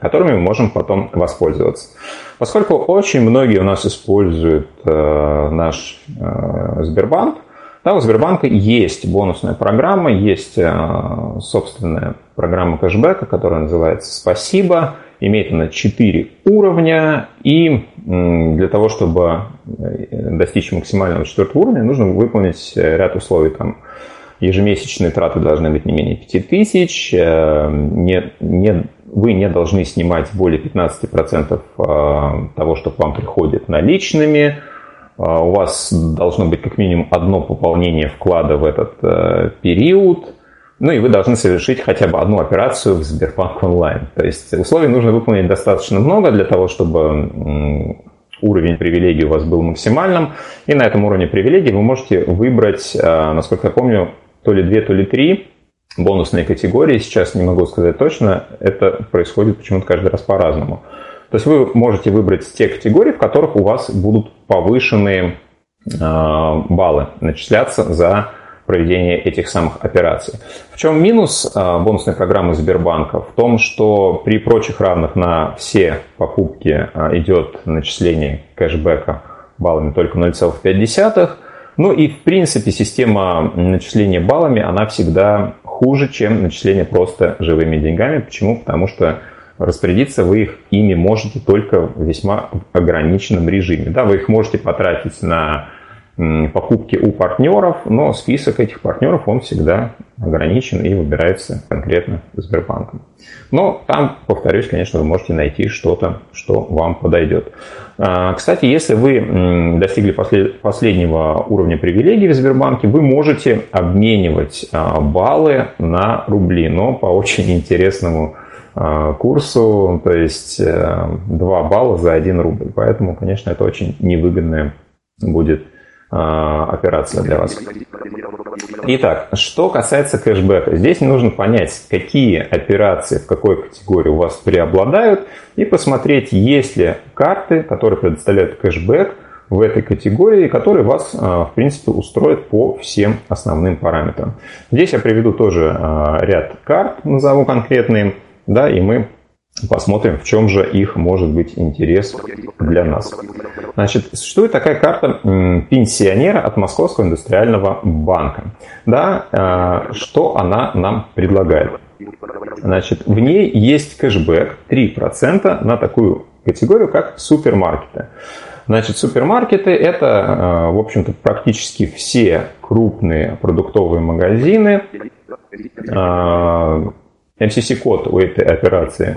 которыми мы можем потом воспользоваться. Поскольку очень многие у нас используют а, наш Сбербанк, да, у Сбербанка есть бонусная программа, есть собственная программа кэшбэка, которая называется «Спасибо». Имеет она 4 уровня, и для того, чтобы э, достичь максимального четвертого уровня, нужно выполнить э, ряд условий. Там, ежемесячные траты должны быть не менее 5000, э, не, не, вы не должны снимать более 15% того, что к вам приходит наличными, у вас должно быть как минимум одно пополнение вклада в этот период – ну и вы должны совершить хотя бы одну операцию в Сбербанк онлайн. То есть условий нужно выполнить достаточно много для того, чтобы уровень привилегий у вас был максимальным. И на этом уровне привилегий вы можете выбрать, а, насколько я помню, то ли две, то ли три бонусные категории. Сейчас не могу сказать точно. Это происходит почему-то каждый раз по-разному. То есть вы можете выбрать те категории, в которых у вас будут повышенные а, баллы начисляться за проведения этих самых операций. В чем минус а, бонусной программы Сбербанка? В том, что при прочих равных на все покупки а, идет начисление кэшбэка баллами только 0,5. Ну и в принципе система начисления баллами, она всегда хуже, чем начисление просто живыми деньгами. Почему? Потому что распорядиться вы их ими можете только в весьма ограниченном режиме. Да, вы их можете потратить на покупки у партнеров, но список этих партнеров, он всегда ограничен и выбирается конкретно Сбербанком. Но там, повторюсь, конечно, вы можете найти что-то, что вам подойдет. А, кстати, если вы достигли последнего уровня привилегий в Сбербанке, вы можете обменивать а, баллы на рубли, но по очень интересному а, курсу, то есть 2 э, балла за 1 рубль. Поэтому, конечно, это очень невыгодная будет операция для вас. Итак, что касается кэшбэка, здесь нужно понять, какие операции в какой категории у вас преобладают, и посмотреть, есть ли карты, которые предоставляют кэшбэк в этой категории, которые вас, а, в принципе, устроят по всем основным параметрам. Здесь я приведу тоже а, ряд карт, назову конкретные, да, и мы Посмотрим, в чем же их может быть интерес для нас. Значит, существует такая карта пенсионера от Московского индустриального банка. Да, э, что она нам предлагает? Значит, в ней есть кэшбэк 3% на такую категорию, как супермаркеты. Значит, супермаркеты – это, э, в общем-то, практически все крупные продуктовые магазины. MCC-код э, у этой операции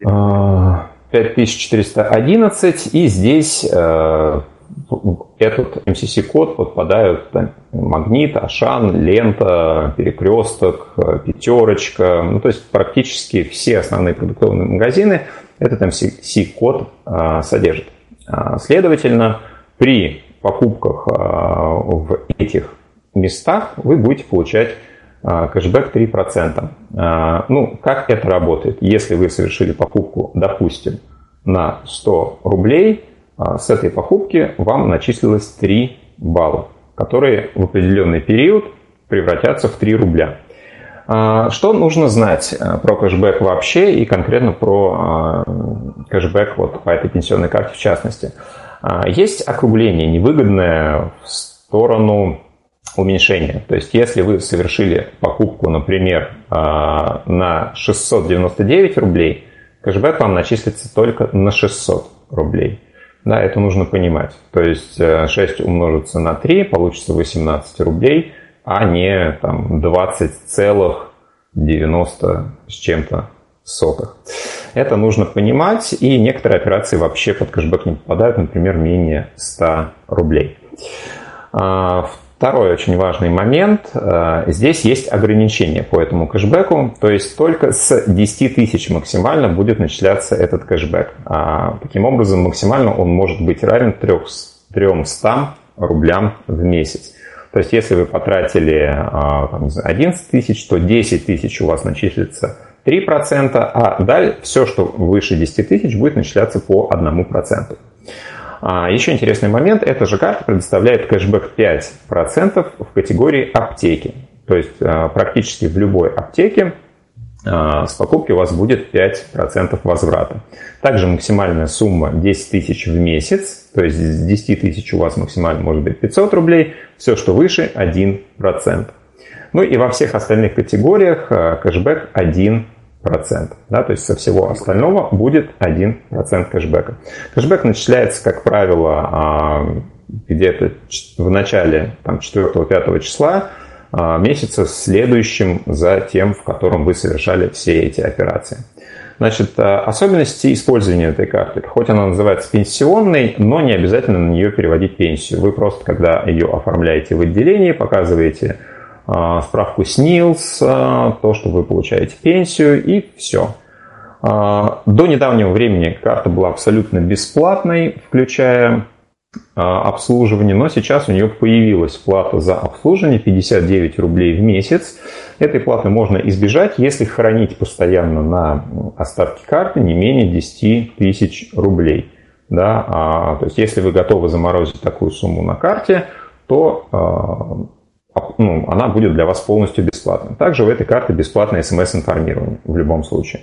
5411, и здесь э, этот MCC-код подпадают Магнит, Ашан, Лента, Перекресток, Пятерочка. Ну, то есть практически все основные продуктовые магазины этот MCC-код э, содержит. А, следовательно, при покупках э, в этих местах вы будете получать а, кэшбэк 3%. А, ну, как это работает? Если вы совершили покупку, допустим, на 100 рублей, а, с этой покупки вам начислилось 3 балла, которые в определенный период превратятся в 3 рубля. Что нужно знать про кэшбэк вообще и конкретно про кэшбэк вот по этой пенсионной карте в частности? Есть округление невыгодное в сторону уменьшение. То есть, если вы совершили покупку, например, а, на 699 рублей, кэшбэк вам начислится только на 600 рублей. Да, это нужно понимать. То есть 6 э, умножится на 3, получится 18 рублей, а не там 20,90 с чем-то сотых. Это нужно понимать, и некоторые операции вообще под кэшбэк не попадают, например, менее 100 рублей. А, Второй очень важный момент. Э, здесь есть ограничение по этому кэшбэку. То есть только с 10 тысяч максимально будет начисляться этот кэшбэк. А таким образом, максимально он может быть равен 300 рублям в месяц. То есть если вы потратили а, там, 11 тысяч, то 10 тысяч у вас начислится 3%, а далее все, что выше 10 тысяч, будет начисляться по 1%. А, еще интересный момент, эта же карта предоставляет кэшбэк 5% в категории аптеки. То есть а, практически в любой аптеке а, с покупки у вас будет 5% возврата. Также максимальная сумма 10 тысяч в месяц, то есть с 10 тысяч у вас максимально может быть 500 рублей, все, что выше 1%. Ну и во всех остальных категориях кэшбэк 1%. Да, то есть со всего остального будет 1% кэшбэка. Кэшбэк начисляется, как правило, а, где-то в начале 4-5 числа а, месяца, следующим за тем, в котором вы совершали все эти операции. Значит, а, особенности использования этой карты. Хоть она называется пенсионной, но не обязательно на нее переводить пенсию. Вы просто, когда ее оформляете в отделении, показываете справку СНИЛС, а, то, что вы получаете пенсию и все. А, до недавнего времени карта была абсолютно бесплатной, включая обслуживание, но сейчас у нее появилась плата за обслуживание 59 рублей в месяц. Этой платы можно избежать, если хранить постоянно на остатке карты не менее 10 тысяч рублей. Да, а, то есть если вы готовы заморозить такую сумму на карте, то ну, она будет для вас полностью бесплатной. Также в этой карте бесплатное смс-информирование в любом случае.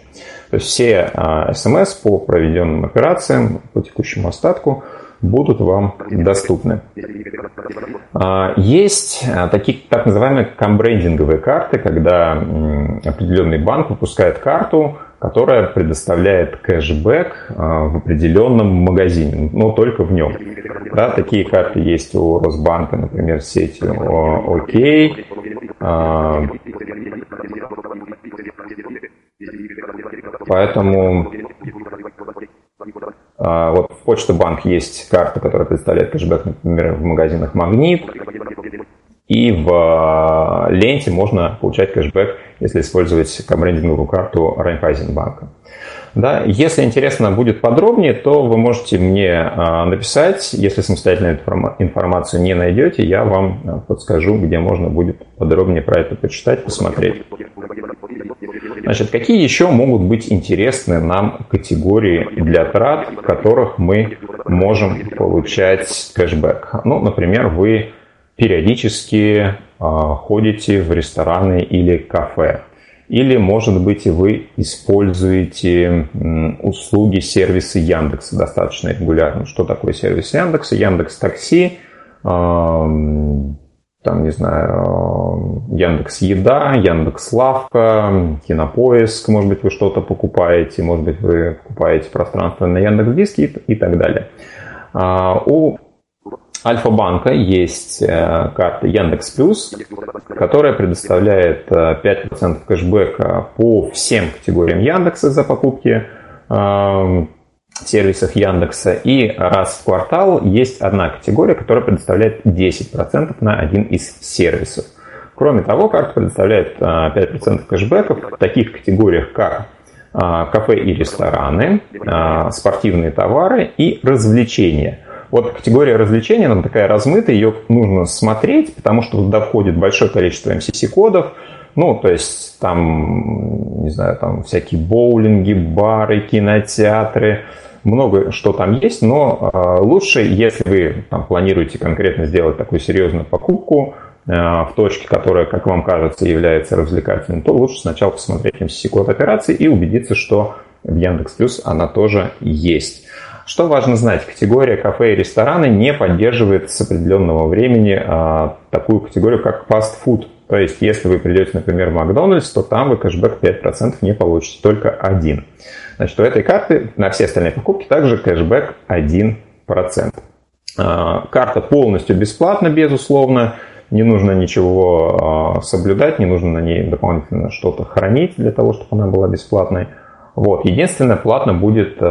То есть все а, смс по проведенным операциям, по текущему остатку будут вам доступны. А, есть а, такие так называемые камбрендинговые карты, когда определенный банк выпускает карту, которая предоставляет кэшбэк а, в определенном магазине, но только в нем. Да, такие карты есть у Росбанка, например, с сетью ОК. Поэтому а, вот в Почта Банк есть карта, которая представляет кэшбэк, например, в магазинах Магнит. И в а, ленте можно получать кэшбэк, если использовать комбрендинговую карту Райфайзенбанка. Да, если интересно будет подробнее, то вы можете мне а, написать. Если самостоятельно информацию не найдете, я вам подскажу, где можно будет подробнее про это почитать, посмотреть. Значит, какие еще могут быть интересны нам категории для трат, в которых мы можем получать кэшбэк? Ну, например, вы периодически а, ходите в рестораны или кафе. Или, может быть, вы используете услуги сервиса Яндекса достаточно регулярно. Что такое сервис Яндекса? Яндекс Такси, там, не знаю, Яндекс Еда, Яндекс Лавка, Кинопоиск, может быть, вы что-то покупаете, может быть, вы покупаете пространство на Яндекс Диске и так далее. А, у Альфа-банка есть э, карта Яндекс Плюс, которая предоставляет 5% э, кэшбэка по всем категориям Яндекса за покупки э, сервисах Яндекса. И раз в квартал есть одна категория, которая предоставляет 10% на один из сервисов. Кроме того, карта предоставляет 5% кэшбэков в таких категориях, как кафе и рестораны, спортивные товары и развлечения. Вот категория развлечений, она такая размытая, ее нужно смотреть, потому что туда входит большое количество MCC-кодов, ну, то есть там, не знаю, там всякие боулинги, бары, кинотеатры, много что там есть, но э, лучше, если вы там, планируете конкретно сделать такую серьезную покупку э, в точке, которая, как вам кажется, является развлекательной, то лучше сначала посмотреть MCC-код операции и убедиться, что в Яндекс Плюс она тоже есть. Что важно знать? Категория кафе и рестораны не поддерживает с определенного времени а, такую категорию, как фастфуд. То есть, если вы придете, например, в Макдональдс, то там вы кэшбэк 5% не получите, только один. Значит, у этой карты на все остальные покупки также кэшбэк 1%. А, карта полностью бесплатна, безусловно. Не нужно ничего а, соблюдать, не нужно на ней дополнительно что-то хранить для того, чтобы она была бесплатной. Вот. Единственное, платно будет э,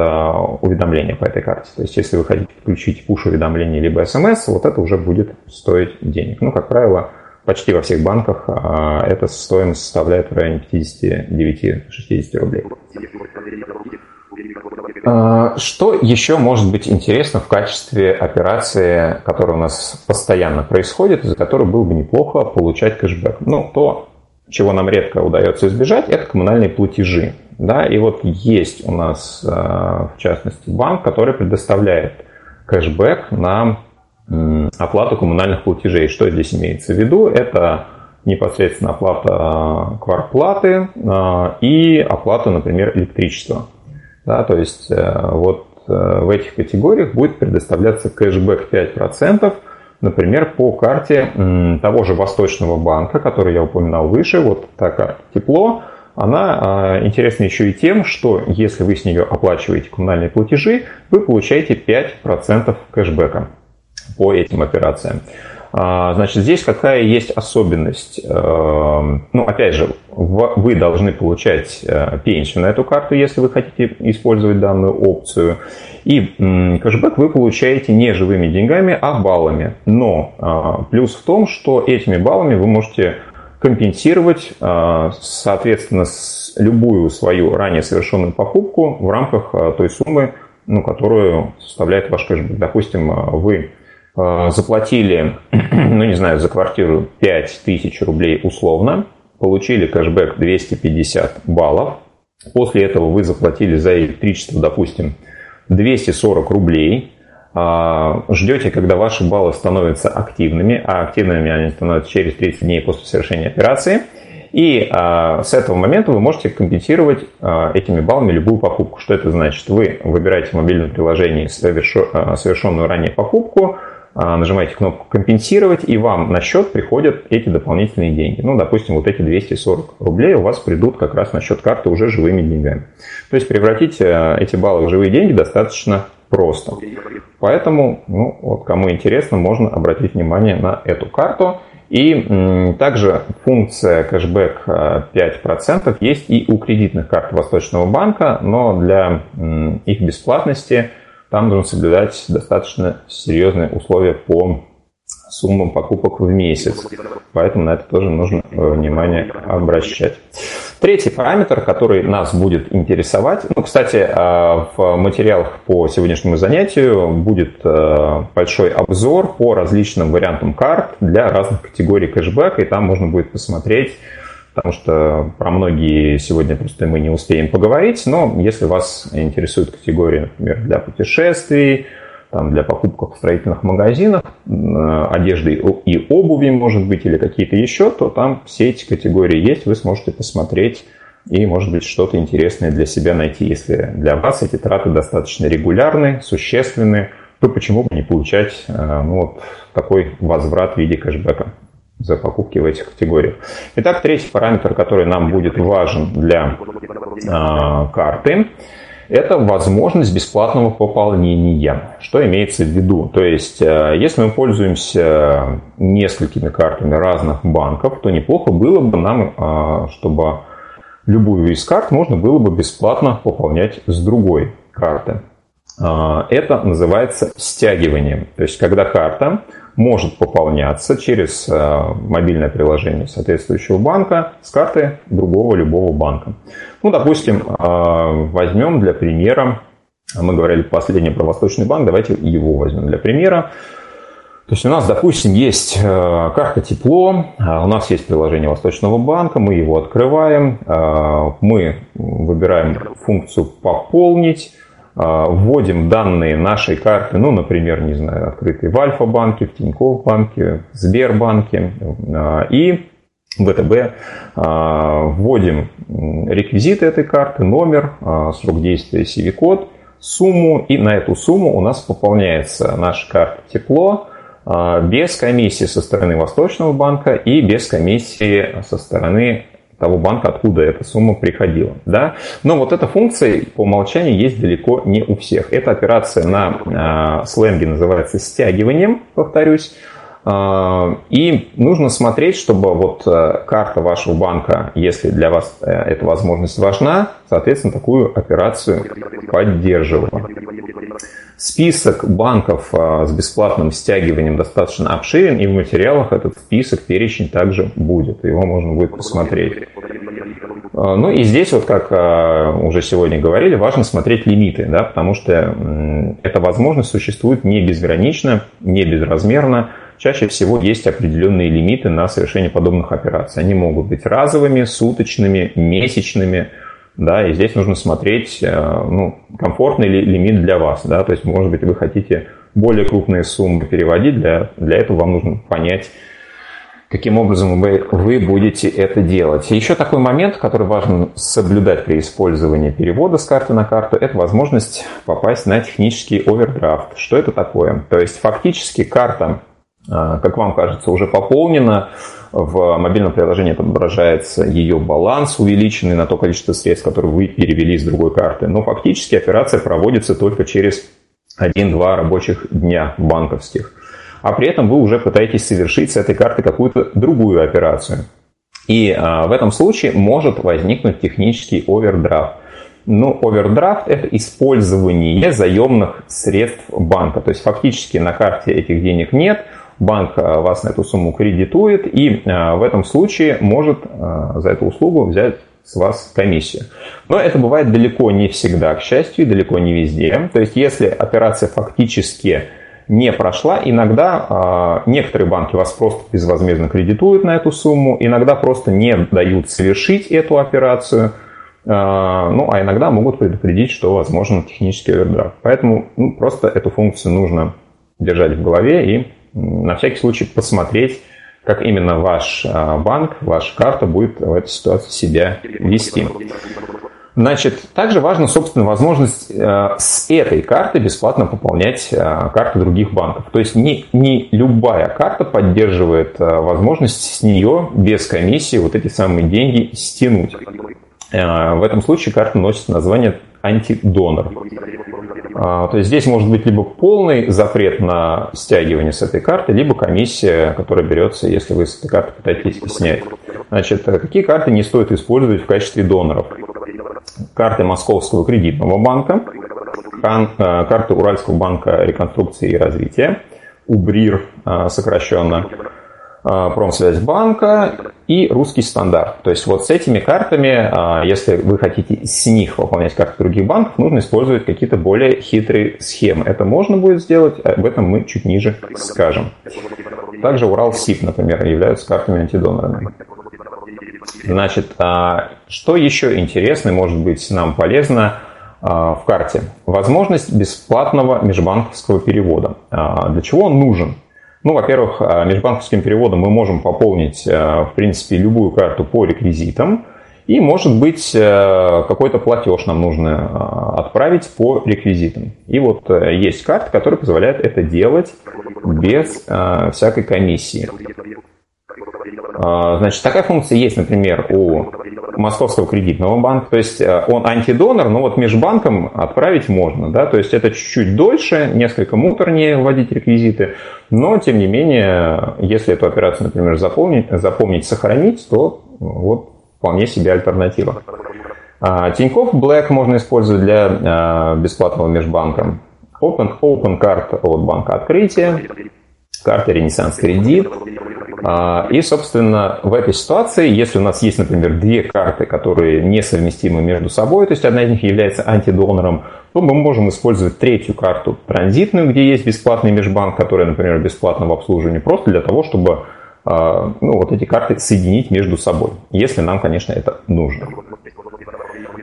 уведомление по этой карте. То есть, если вы хотите включить пуш-уведомление либо смс, вот это уже будет стоить денег. Ну, как правило, почти во всех банках э, эта стоимость составляет в районе 59-60 рублей. Э, что еще может быть интересно в качестве операции, которая у нас постоянно происходит, из-за которой было бы неплохо получать кэшбэк? Ну, то, чего нам редко удается избежать, это коммунальные платежи. Да, и вот есть у нас, э, в частности, банк, который предоставляет кэшбэк на оплату коммунальных платежей. Что здесь имеется в виду? Это непосредственно оплата квартплаты э, и оплата, например, электричества. Да, то есть э, вот в этих категориях будет предоставляться кэшбэк 5%, например, по карте того же Восточного банка, который я упоминал выше, вот та карта «Тепло», она а, интересна еще и тем, что если вы с нее оплачиваете коммунальные платежи, вы получаете 5% кэшбэка по этим операциям. А, значит, здесь какая есть особенность? Э, ну, опять же, вы должны получать э, пенсию на эту карту, если вы хотите использовать данную опцию. И кэшбэк вы получаете не живыми деньгами, а баллами. Но а, плюс в том, что этими баллами вы можете компенсировать, а, соответственно, любую свою ранее совершенную покупку в рамках а, той суммы, ну, которую составляет ваш кэшбэк. Допустим, а, вы заплатили, ну, не знаю, за квартиру 5000 рублей условно, получили кэшбэк 250 баллов, после этого вы заплатили за электричество, допустим, 240 рублей, ждете, когда ваши баллы становятся активными, а активными они становятся через 30 дней после совершения операции. И а, с этого момента вы можете компенсировать а, этими баллами любую покупку. Что это значит? Вы выбираете в мобильном приложении совершенную ранее покупку, нажимаете кнопку «Компенсировать», и вам на счет приходят эти дополнительные деньги. Ну, допустим, вот эти 240 рублей у вас придут как раз на счет карты уже живыми деньгами. То есть превратить эти баллы в живые деньги достаточно просто. Поэтому, ну, вот кому интересно, можно обратить внимание на эту карту. И также функция кэшбэк 5% э, есть и у кредитных карт Восточного банка, но для их бесплатности там нужно соблюдать достаточно серьезные условия по суммам покупок в месяц. Поэтому на это тоже нужно э, внимание обращать. Третий параметр, который нас будет интересовать, ну, кстати, э, в материалах по сегодняшнему занятию будет э, большой обзор по различным вариантам карт для разных категорий кэшбэка, и там можно будет посмотреть, потому что про многие сегодня просто мы не успеем поговорить, но если вас интересует категория, например, для путешествий, там, для покупок в строительных магазинах, э, одежды и обуви, может быть, или какие-то еще, то там все эти категории есть, вы сможете посмотреть и, может быть, что-то интересное для себя найти. Если для вас эти траты достаточно регулярны, существенны, то почему бы не получать э, ну, вот, такой возврат в виде кэшбэка за покупки в этих категориях. Итак, третий параметр, который нам будет важен для э, карты, это возможность бесплатного пополнения. Что имеется в виду? То есть, э, если мы пользуемся несколькими картами разных банков, то неплохо было бы нам, э, чтобы любую из карт можно было бы бесплатно пополнять с другой карты. Э, это называется стягиванием. То есть, когда карта может пополняться через э, мобильное приложение соответствующего банка с карты другого любого банка. Ну, допустим, э, возьмем для примера, мы говорили последнее про Восточный банк, давайте его возьмем для примера. То есть у нас, допустим, есть э, карта тепло, у нас есть приложение Восточного банка, мы его открываем, мы выбираем функцию «Пополнить», вводим данные нашей карты, ну, например, не знаю, открытые в Альфа-банке, в Тинькофф банке, в Сбербанке, а, и ВТБ а, вводим реквизиты этой карты, номер, срок действия CV-код, сумму, и на эту сумму у нас пополняется наша карта тепло без комиссии со стороны Восточного банка и без комиссии со стороны того банка, откуда эта сумма приходила. Да? Но вот эта функция по умолчанию есть далеко не у всех. Эта операция на э, сленге называется стягиванием, повторюсь. А, и нужно смотреть, чтобы вот э, карта вашего банка, если для вас э, эта возможность важна, соответственно, такую операцию поддерживала. Список банков э, с бесплатным стягиванием достаточно обширен, и в материалах этот список, перечень также будет. Его можно будет посмотреть. Ну и здесь, вот как уже сегодня говорили, важно смотреть лимиты, да, потому что эта возможность существует не безгранично, не безразмерно, чаще всего есть определенные лимиты на совершение подобных операций. Они могут быть разовыми, суточными, месячными, да, и здесь нужно смотреть, э, ну, комфортный ли лимит для вас, да, то есть, может быть, вы хотите более крупные суммы переводить, для, для этого вам нужно понять, каким образом вы, вы будете это делать. И еще такой момент, который важно соблюдать при использовании перевода с карты на карту, это возможность попасть на технический овердрафт. Что это такое? То есть фактически карта как вам кажется, уже пополнена. В мобильном приложении отображается ее баланс, увеличенный на то количество средств, которые вы перевели с другой карты. Но фактически операция проводится только через 1-2 рабочих дня банковских. А при этом вы уже пытаетесь совершить с этой карты какую-то другую операцию. И а, в этом случае может возникнуть технический овердрафт. Ну, овердрафт – это использование заемных средств банка. То есть фактически на карте этих денег нет – банк э, вас на эту сумму кредитует и э, в этом случае может э, за эту услугу взять с вас комиссию. Но это бывает далеко не всегда, к счастью, и далеко не везде. То есть, если операция фактически не прошла, иногда некоторые банки вас просто безвозмездно кредитуют на эту сумму, иногда просто не дают совершить эту операцию, ну а иногда могут предупредить, что возможен технический овердрафт. Поэтому ну, просто эту функцию нужно держать в голове и на всякий случай посмотреть, как именно ваш а, банк, ваша карта будет в этой ситуации себя вести. Значит, также важна, собственно, возможность э, с этой карты бесплатно пополнять э, карты других банков. То есть не, не любая карта поддерживает возможность с нее без комиссии вот эти самые деньги стянуть. В этом случае карта носит название антидонор. А, то есть здесь может быть либо полный запрет на стягивание с этой карты, либо комиссия, которая берется, если вы с этой карты пытаетесь снять. Значит, какие карты не стоит использовать в качестве доноров? Карты Московского кредитного банка, э, карты Уральского банка реконструкции и развития, УБРИР э, сокращенно, Промсвязьбанка и Русский стандарт. То есть вот с этими картами, а, если вы хотите с них выполнять карты других банков, нужно использовать какие-то более хитрые схемы. Это можно будет сделать, об этом мы чуть ниже скажем. Также Урал СИП, например, являются картами антидонорами. Значит, а, что еще интересно, может быть, нам полезно в карте? Возможность бесплатного межбанковского перевода. Для чего он нужен? Ну, во-первых, а, межбанковским переводом мы можем пополнить, а, в принципе, любую карту по реквизитам. И, может быть, а, какой-то платеж нам нужно отправить по реквизитам. И вот есть карты, которые позволяют это делать без всякой комиссии. Значит, такая функция есть, например, у Московского кредитного банка. То есть э, он антидонор, но вот межбанком отправить можно. Да? То есть это чуть-чуть дольше, несколько муторнее вводить реквизиты. Но, тем не менее, если эту операцию, например, запомнить, запомнить сохранить, то вот вполне себе альтернатива. А, Тинькофф Black можно использовать для э, бесплатного межбанка. Open, Open Card от банка открытия, карта Ренессанс Кредит, а, и, собственно, в этой ситуации, если у нас есть, например, две карты, которые несовместимы между собой, то есть одна из них является антидонором, то мы можем использовать третью карту транзитную, где есть бесплатный межбанк, который, например, бесплатно в обслуживании, просто для того, чтобы а, ну, вот эти карты соединить между собой, если нам, конечно, это нужно.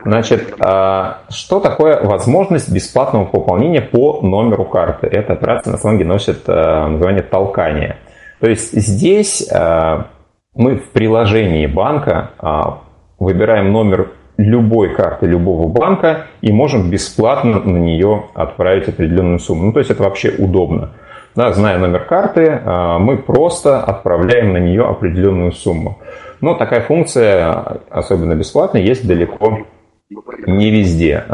Значит, а, что такое возможность бесплатного пополнения по номеру карты? Эта операция на деле носит название толкания – то есть здесь э, мы в приложении банка э, выбираем номер любой карты любого банка и можем бесплатно на нее отправить определенную сумму. Ну, то есть это вообще удобно. Да, зная номер карты, э, мы просто отправляем на нее определенную сумму. Но такая функция, особенно бесплатная, есть далеко не везде.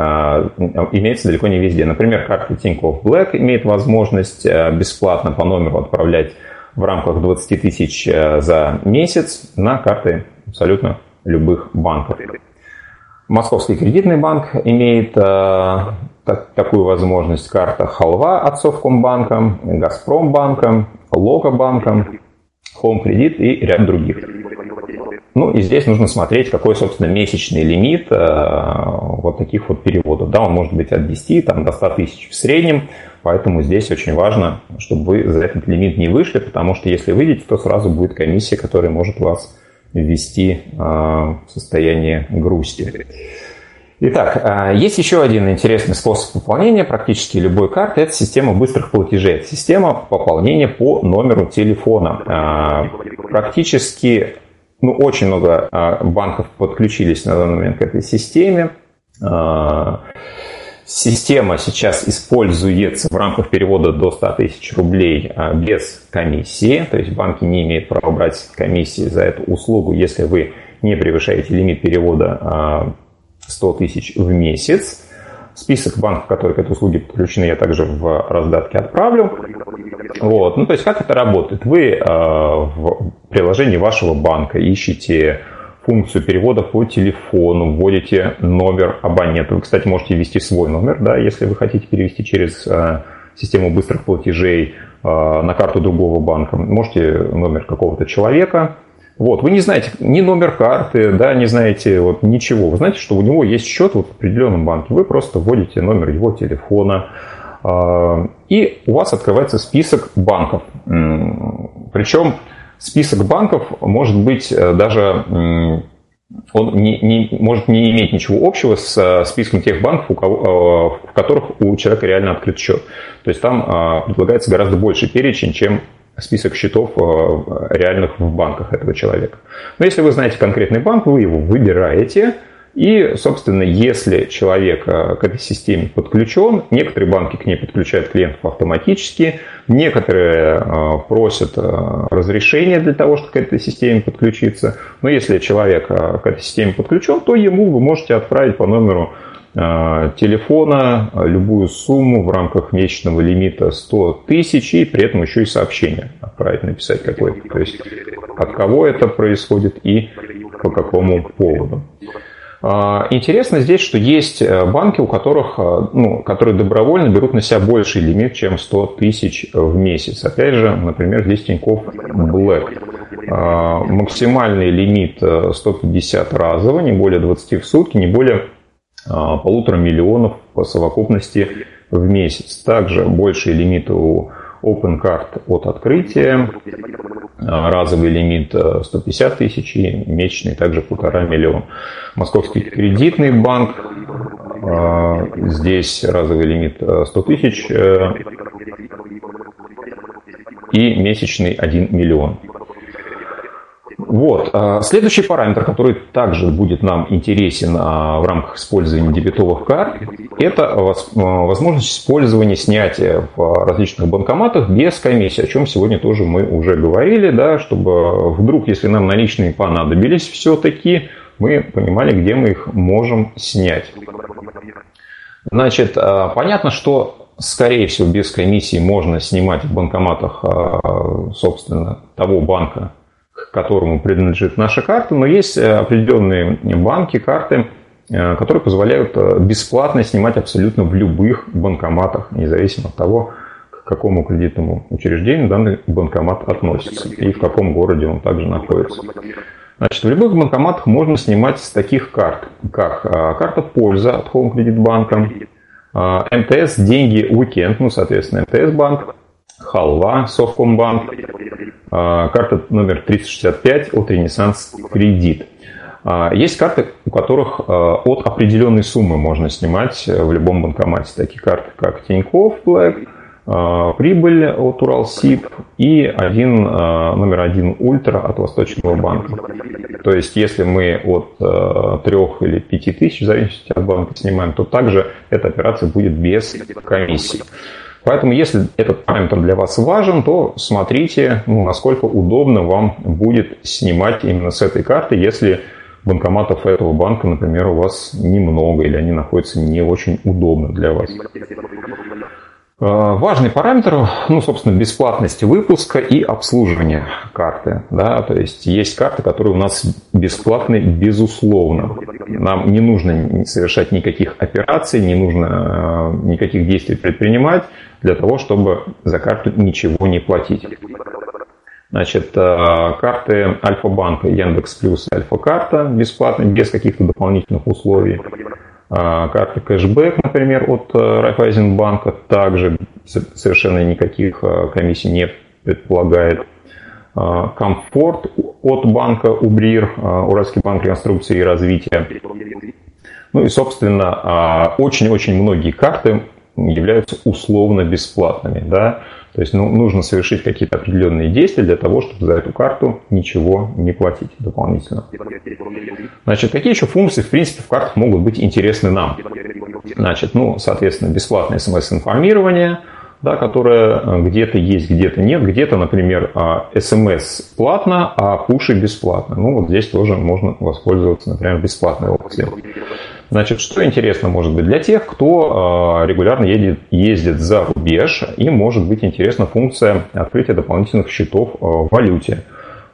Имеется далеко не везде. Например, карта Тинькофф Black имеет возможность бесплатно по номеру отправлять в рамках 20 тысяч э, за месяц на карты абсолютно любых банков. Московский кредитный банк имеет э, так, такую возможность. Карта Халва от Совкомбанка, Газпромбанка, Локобанка, Home и ряд других. Ну и здесь нужно смотреть, какой, собственно, месячный лимит э, вот таких вот переводов. Да, он может быть от 10 там, до 100 тысяч в среднем, поэтому здесь очень важно, чтобы вы за этот лимит не вышли, потому что если выйдете, то сразу будет комиссия, которая может вас ввести э, в состояние грусти. Итак, э, есть еще один интересный способ пополнения практически любой карты. Это система быстрых платежей. Это система пополнения по номеру телефона. Практически ну, очень много а, банков подключились на данный момент к этой системе. А, система сейчас используется в рамках перевода до 100 тысяч рублей а, без комиссии, то есть банки не имеют права брать комиссии за эту услугу, если вы не превышаете лимит перевода 100 тысяч в месяц. Список банков, которые к этой услуге подключены, я также в раздатке отправлю. Вот. Ну, то есть, как это работает? Вы э, в приложении вашего банка ищете функцию перевода по телефону, вводите номер абонента. Вы, кстати, можете ввести свой номер, да, если вы хотите перевести через э, систему быстрых платежей э, на карту другого банка. Можете номер какого-то человека, вот, вы не знаете ни номер карты, да, не знаете вот ничего. Вы знаете, что у него есть счет вот в определенном банке. Вы просто вводите номер его телефона, а, и у вас открывается список банков. Причем список банков может быть э, даже он не, не, может не иметь ничего общего с э, списком тех банков, у кого, э, в которых у человека реально открыт счет. То есть там предлагается гораздо больше перечень, чем список счетов реальных в банках этого человека. Но если вы знаете конкретный банк, вы его выбираете, и, собственно, если человек э, к этой системе подключен, некоторые банки к ней подключают клиентов автоматически, некоторые э, просят разрешения для того, чтобы к этой системе подключиться. Но если человек к этой системе подключен, то ему вы можете отправить по номеру Э, телефона любую сумму в рамках месячного лимита 100 тысяч и при этом еще и сообщение отправить, написать какое-то. То есть от кого это происходит и по какому поводу. Э, интересно здесь, что есть э, банки, у которых, ну, которые добровольно берут на себя больший лимит, чем 100 тысяч в месяц. Опять же, например, здесь Тинькофф Black. Максимальный лимит 150 разово, не более 20 в сутки, не более а, полутора миллионов по совокупности в месяц. Также больший лимит у Open Card от открытия, а, разовый лимит 150 э, тысяч и месячный также полтора миллиона. Московский кредитный банк, а, здесь разовый лимит 100 э, тысяч э, и месячный 1 миллион. Вот. А, следующий параметр, который также будет нам интересен а, в рамках использования дебетовых карт, это а, возможность использования снятия в различных банкоматах без комиссии, о чем сегодня тоже мы уже говорили, да, чтобы вдруг, если нам наличные понадобились все-таки, мы понимали, где мы их можем снять. Значит, понятно, что скорее всего, без комиссии можно снимать в банкоматах, собственно, того банка, которому принадлежит наша карта, но есть э, определенные банки, карты, э, которые позволяют э, бесплатно снимать абсолютно в любых банкоматах, независимо от того, к какому кредитному учреждению данный банкомат относится и в каком городе он также находится. Значит, в любых банкоматах можно снимать с таких карт, как карта «Польза» от Home Credit банка, МТС «Деньги Уикенд», ну, соответственно, МТС банк, Халва, Совкомбанк, карта номер 365 от Кредит. А, есть карты, у которых а, от определенной суммы можно снимать в любом банкомате. Такие карты, как Тинькофф Black, прибыль от Уралсиб и один, номер один Ультра от Восточного банка. То есть, если мы от трех или пяти тысяч, в зависимости от банка, снимаем, то также эта операция будет без комиссии. Поэтому, если этот параметр для вас важен, то смотрите, ну, насколько удобно вам будет снимать именно с этой карты, если банкоматов этого банка, например, у вас немного или они находятся не очень удобно для вас. Важный параметр, ну, собственно, бесплатность выпуска и обслуживания карты. Да? То есть есть карты, которые у нас бесплатны, безусловно. Нам не нужно совершать никаких операций, не нужно никаких действий предпринимать для того, чтобы за карту ничего не платить. Значит, карты Альфа-банка, Яндекс Плюс, Альфа-карта бесплатно, без каких-то дополнительных условий. А, карта кэшбэк, например, от э, Райфайзенбанка также совершенно никаких э, комиссий не предполагает. Комфорт от банка Убрир, э, Уральский банк реконструкции и развития. Ну и, собственно, очень-очень многие карты являются условно бесплатными. Да? То есть ну, нужно совершить какие-то определенные действия для того, чтобы за эту карту ничего не платить дополнительно. Значит, какие еще функции, в принципе, в картах могут быть интересны нам? Значит, ну, соответственно, бесплатное смс-информирование, да, которое э, где-то есть, где-то нет. Где-то, например, смс платно, а пуши бесплатно. Ну, вот здесь тоже можно воспользоваться, например, бесплатной опцией. Значит, что интересно может быть для тех, кто а, регулярно едет, ездит за рубеж, им может быть интересна функция открытия дополнительных счетов а, в валюте.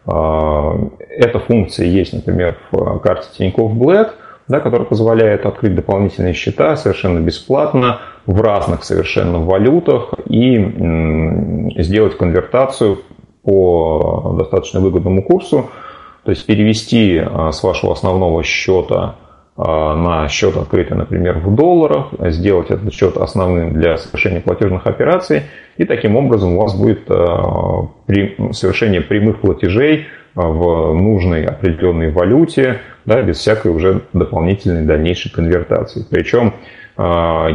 А, эта функция есть, например, в карте Тинькофф Black, да, которая позволяет открыть дополнительные счета совершенно бесплатно в разных совершенно валютах и сделать конвертацию по достаточно выгодному курсу. То есть перевести с вашего основного счета на счет открытый, например, в долларах, сделать этот счет основным для совершения платежных операций, и таким образом у вас будет а, совершение прямых платежей а, в нужной определенной валюте, да, без всякой уже дополнительной дальнейшей конвертации. Причем,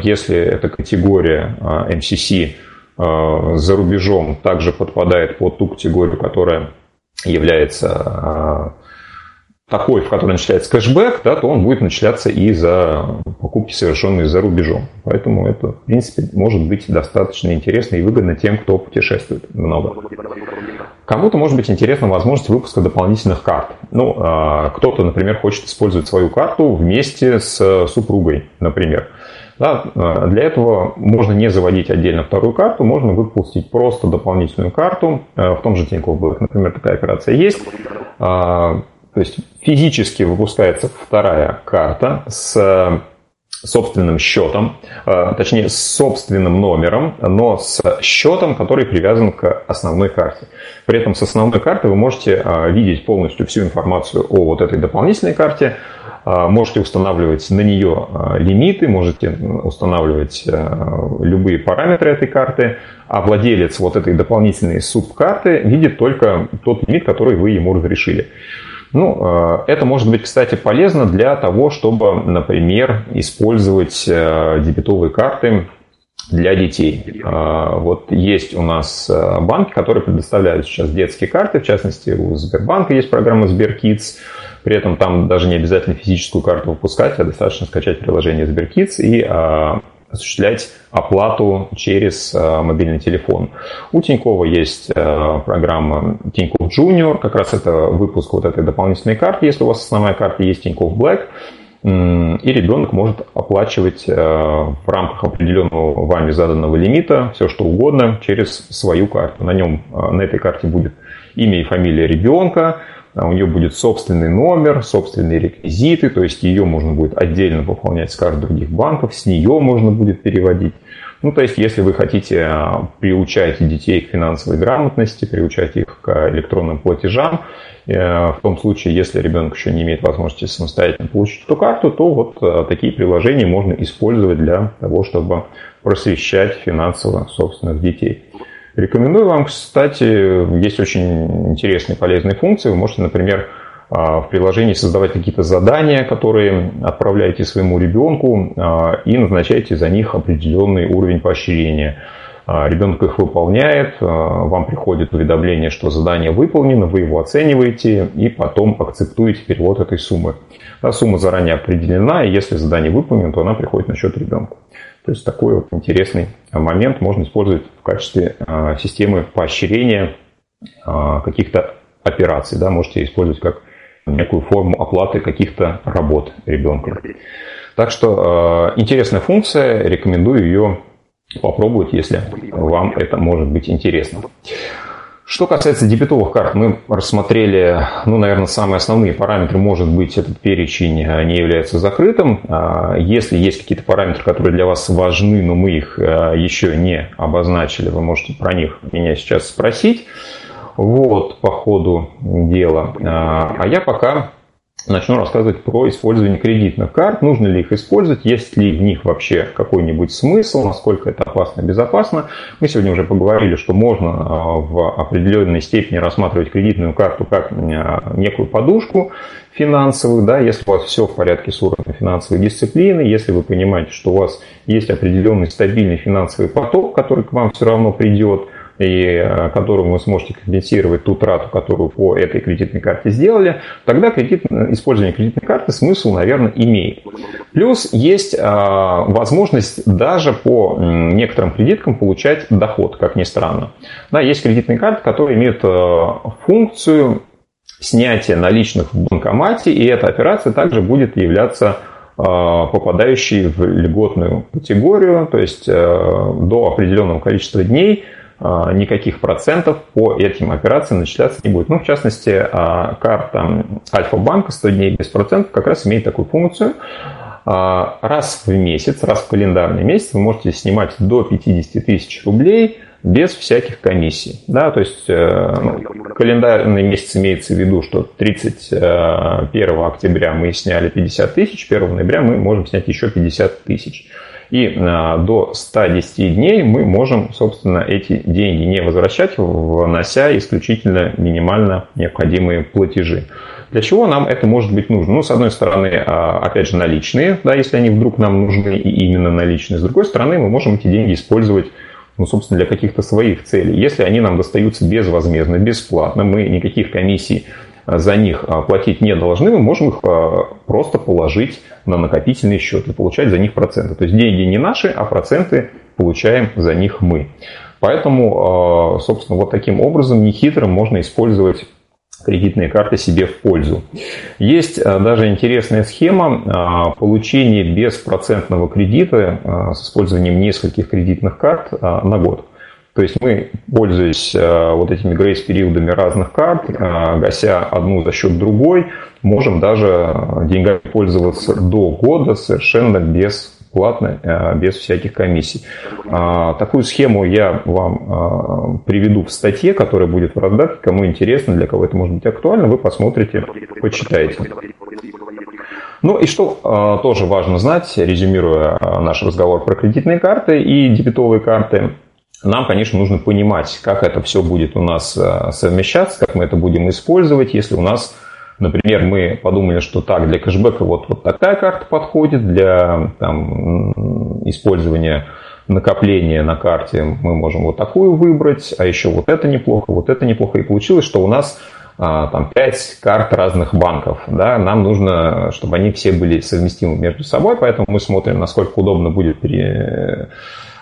если эта категория MCC за рубежом также подпадает под ту категорию, которая является такой, в котором начисляется кэшбэк, да, то он будет начисляться и за покупки, совершенные за рубежом. Поэтому это, в принципе, может быть достаточно интересно и выгодно тем, кто путешествует много. Кому-то может быть интересна возможность выпуска дополнительных карт. Ну, а, кто-то, например, хочет использовать свою карту вместе с супругой, например. Да, а, для этого можно не заводить отдельно вторую карту, можно выпустить просто дополнительную карту. А, в том же Тинькофф Black, например, такая операция есть то есть физически выпускается вторая карта с собственным счетом, э, точнее с собственным номером, но с счетом, который привязан к основной карте. При этом с основной карты вы можете э, видеть полностью всю информацию о вот этой дополнительной карте, э, можете устанавливать на нее лимиты, можете устанавливать любые параметры этой карты, а владелец вот этой дополнительной субкарты видит только тот лимит, который вы ему разрешили. Ну, э, это может быть, кстати, полезно для того, чтобы, например, использовать э, дебетовые карты для детей. Э, вот есть у нас банки, которые предоставляют сейчас детские карты, в частности, у Сбербанка есть программа SberKids, при этом там даже не обязательно физическую карту выпускать, а достаточно скачать приложение SberKids и осуществлять оплату через э, мобильный телефон. У Тинькова есть э, программа Тиньков Junior, как раз это выпуск вот этой дополнительной карты, если у вас основная карта есть Тиньков Black, и ребенок может оплачивать э, в рамках определенного вами заданного лимита все что угодно через свою карту. На нем, на этой карте будет имя и фамилия ребенка, у нее будет собственный номер, собственные реквизиты, то есть ее можно будет отдельно пополнять с карт других банков, с нее можно будет переводить. Ну, то есть, если вы хотите а, приучать детей к финансовой грамотности, приучать их к электронным платежам, э, в том случае, если ребенок еще не имеет возможности самостоятельно получить эту карту, то вот а, такие приложения можно использовать для того, чтобы просвещать финансово собственных детей. Рекомендую вам, кстати, есть очень интересные полезные функции. Вы можете, например, а, в приложении создавать какие-то задания, которые отправляете своему ребенку а, и назначаете за них определенный уровень поощрения. А, ребенок их выполняет, вам приходит уведомление, что задание выполнено, вы его оцениваете и потом акцептуете перевод этой суммы. Сумма заранее определена, и если задание выполнено, то она приходит на счет ребенку. То есть такой вот интересный момент можно использовать в качестве а, системы поощрения а, каких-то операций. Да, можете использовать как некую форму оплаты каких-то работ ребенка. Так что а, интересная функция, рекомендую ее попробовать, если вам это может быть интересно. Что касается дебетовых карт, мы рассмотрели, ну, наверное, самые основные параметры. Может быть, этот перечень не является закрытым. А, если есть какие-то параметры, которые для вас важны, но мы их а, еще не обозначили, вы можете про них меня сейчас спросить. Вот, по ходу дела. А, а я пока начну рассказывать про использование кредитных карт, нужно ли их использовать, есть ли в них вообще какой-нибудь смысл, насколько это опасно безопасно. Мы сегодня уже поговорили, что можно а, в определенной степени рассматривать кредитную карту как а, некую подушку финансовую, да, если у вас все в порядке с уровнем финансовой дисциплины, если вы понимаете, что у вас есть определенный стабильный финансовый поток, который к вам все равно придет, и э, которому вы сможете компенсировать ту трату, которую по этой кредитной карте сделали, тогда кредит, использование кредитной карты смысл, наверное, имеет. Плюс есть э, возможность даже по некоторым кредиткам получать доход, как ни странно. Да, есть кредитные карты, которые имеют э, функцию снятия наличных в банкомате, и эта операция также будет являться попадающей в льготную категорию, то есть до определенного количества дней а, никаких процентов по этим операциям начисляться не будет. Ну, в частности, а, карта Альфа-банка 100 дней без процентов как раз имеет такую функцию. А, раз в месяц, раз в календарный месяц вы можете снимать до 50 тысяч рублей без всяких комиссий. Да, то есть э, ну, календарный месяц имеется в виду, что 31 октября мы сняли 50 тысяч, 1 ноября мы можем снять еще 50 тысяч. И а, до 110 дней мы можем, собственно, эти деньги не возвращать, внося исключительно минимально необходимые платежи. Для чего нам это может быть нужно? Ну, с одной стороны, а, опять же, наличные, да, если они вдруг нам нужны и именно наличные. С другой стороны, мы можем эти деньги использовать ну, собственно, для каких-то своих целей. Если они нам достаются безвозмездно, бесплатно, мы никаких комиссий за них а, платить не должны, мы можем их а, просто положить на накопительный счет и получать за них проценты. То есть деньги не наши, а проценты получаем за них мы. Поэтому, а, собственно, вот таким образом нехитрым можно использовать кредитные карты себе в пользу. Есть даже интересная схема получения беспроцентного кредита с использованием нескольких кредитных карт на год. То есть мы, пользуясь э, вот этими грейс-периодами разных карт, э, гася одну за счет другой, можем даже деньгами пользоваться до года совершенно бесплатно, э, без всяких комиссий. Такую схему я вам приведу в статье, которая будет в раздатке. Кому интересно, для кого это может быть актуально, вы посмотрите, почитаете. Ну и что тоже важно знать, резюмируя наш разговор про кредитные карты и дебетовые карты – нам, конечно, нужно понимать, как это все будет у нас э, совмещаться, как мы это будем использовать, если у нас, например, мы подумали, что так, для кэшбэка вот, вот такая карта подходит, для там, использования накопления на карте мы можем вот такую выбрать, а еще вот это неплохо, вот это неплохо. И получилось, что у нас а, там 5 карт разных банков. Да? Нам нужно, чтобы они все были совместимы между собой, поэтому мы смотрим, насколько удобно будет пере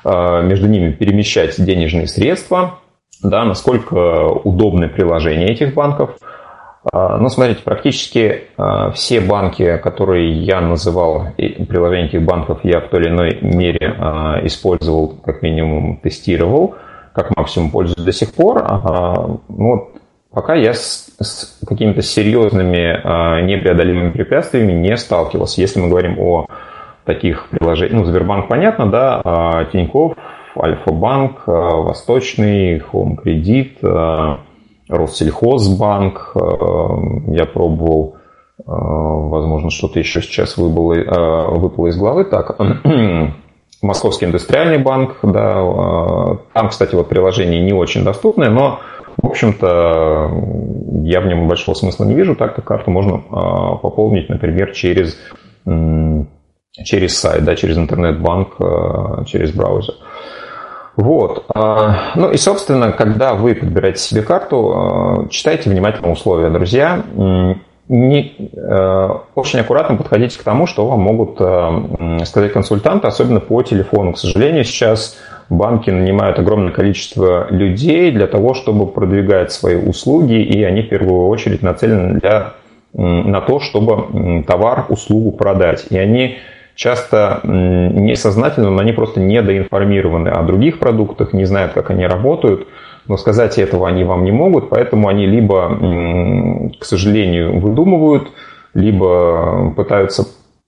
между ними перемещать денежные средства, да, насколько удобны приложения этих банков. Э, ну, смотрите, практически э, все банки, которые я называл, приложения этих банков я в той или иной мере использовал, как минимум тестировал, как максимум пользуюсь до сих пор. Ну, вот пока я с, с какими-то серьезными непреодолимыми препятствиями не сталкивался. Если мы говорим о таких приложений. Ну, Сбербанк, понятно, да, а Тинькофф, Альфа-банк, а, Восточный, Хоум Кредит, а, Россельхозбанк. Я пробовал, возможно, что-то еще сейчас выпало, выпало из головы. Так, Московский индустриальный банк, да, там, кстати, вот приложение не очень доступное, но, в общем-то, я в нем большого смысла не вижу. Так-то карту можно пополнить, например, через через сайт, да, через интернет-банк, э, через браузер. Вот. А, ну и, собственно, когда вы подбираете себе карту, э, читайте внимательно условия, друзья. Не, э, очень аккуратно подходите к тому, что вам могут сказать консультанты, особенно по телефону. К сожалению, сейчас банки нанимают огромное количество людей для того, чтобы продвигать свои услуги, и они в первую очередь нацелены для, на то, чтобы товар, услугу продать. И они часто несознательно, но они просто недоинформированы о других продуктах, не знают, как они работают, но сказать этого они вам не могут, поэтому они либо, к сожалению, выдумывают, либо пытаются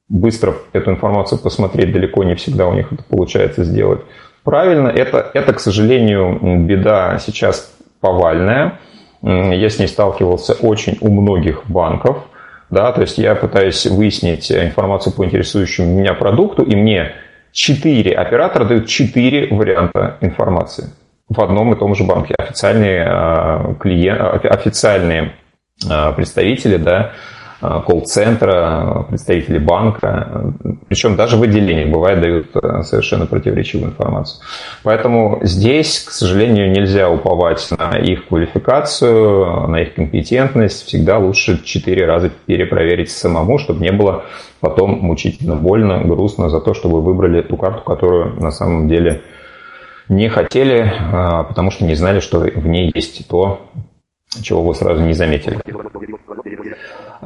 быстро эту информацию посмотреть, далеко не всегда у них это получается сделать правильно. Это, это к сожалению, беда сейчас повальная. Я с ней сталкивался очень у многих банков. Да, то есть я пытаюсь выяснить информацию по интересующему меня продукту, и мне четыре оператора дают четыре варианта информации в одном и том же банке. Официальные, а, клиент, официальные а, представители, да, колл-центра, представители банка, причем даже в отделении бывает дают а, совершенно противоречивую информацию. Поэтому здесь, к сожалению, нельзя уповать на их квалификацию, на их компетентность. Всегда лучше четыре раза перепроверить самому, чтобы не было потом мучительно больно, грустно за то, что вы выбрали ту карту, которую на самом деле не хотели, а, потому что не знали, что в ней есть то, чего вы сразу не заметили.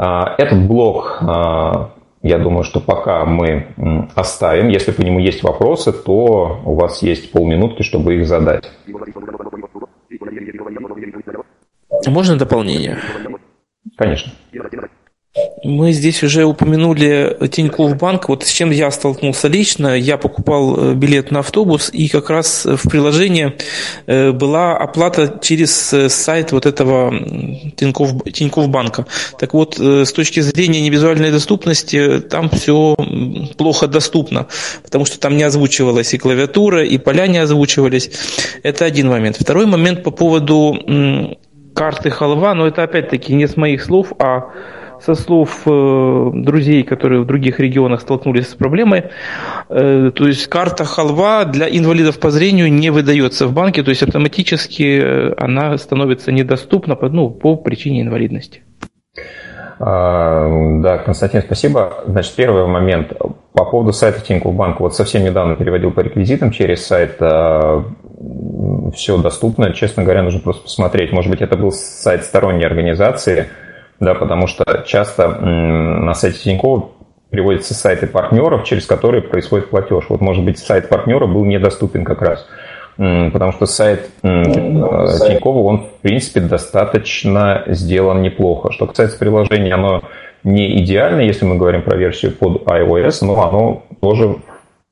А, этот блок, а, я думаю, что пока мы оставим. Если по нему есть вопросы, то у вас есть полминутки, чтобы их задать. Можно дополнение? Конечно. Мы здесь уже упомянули Тинькофф Банк. Вот с чем я столкнулся лично. Я покупал э, билет на автобус, и как раз в приложении э, была оплата через э, сайт вот этого Тинькофф, Тинькофф Банка. Так вот, с точки зрения невизуальной доступности, там все плохо доступно, потому что там не озвучивалась и клавиатура, и поля не озвучивались. Это один момент. Второй момент по поводу карты халва, но это опять-таки не с моих слов, а со слов э, друзей, которые в других регионах столкнулись с проблемой, э, то есть карта халва для инвалидов по зрению не выдается в банке, то есть автоматически э, она становится недоступна ну, по причине инвалидности. А, да, Константин, спасибо. Значит, первый момент. По поводу сайта Тинькофф Банка. Вот совсем недавно переводил по реквизитам через сайт. А, Все доступно. Честно говоря, нужно просто посмотреть. Может быть, это был сайт сторонней организации, да, потому что часто на сайте Тинькова приводятся сайты партнеров, через которые происходит платеж. Вот, может быть, сайт партнера был недоступен как раз, потому что сайт ну, э, Тинькова, он, в принципе, достаточно сделан неплохо. Что касается приложения, оно не идеально, если мы говорим про версию под iOS, но оно тоже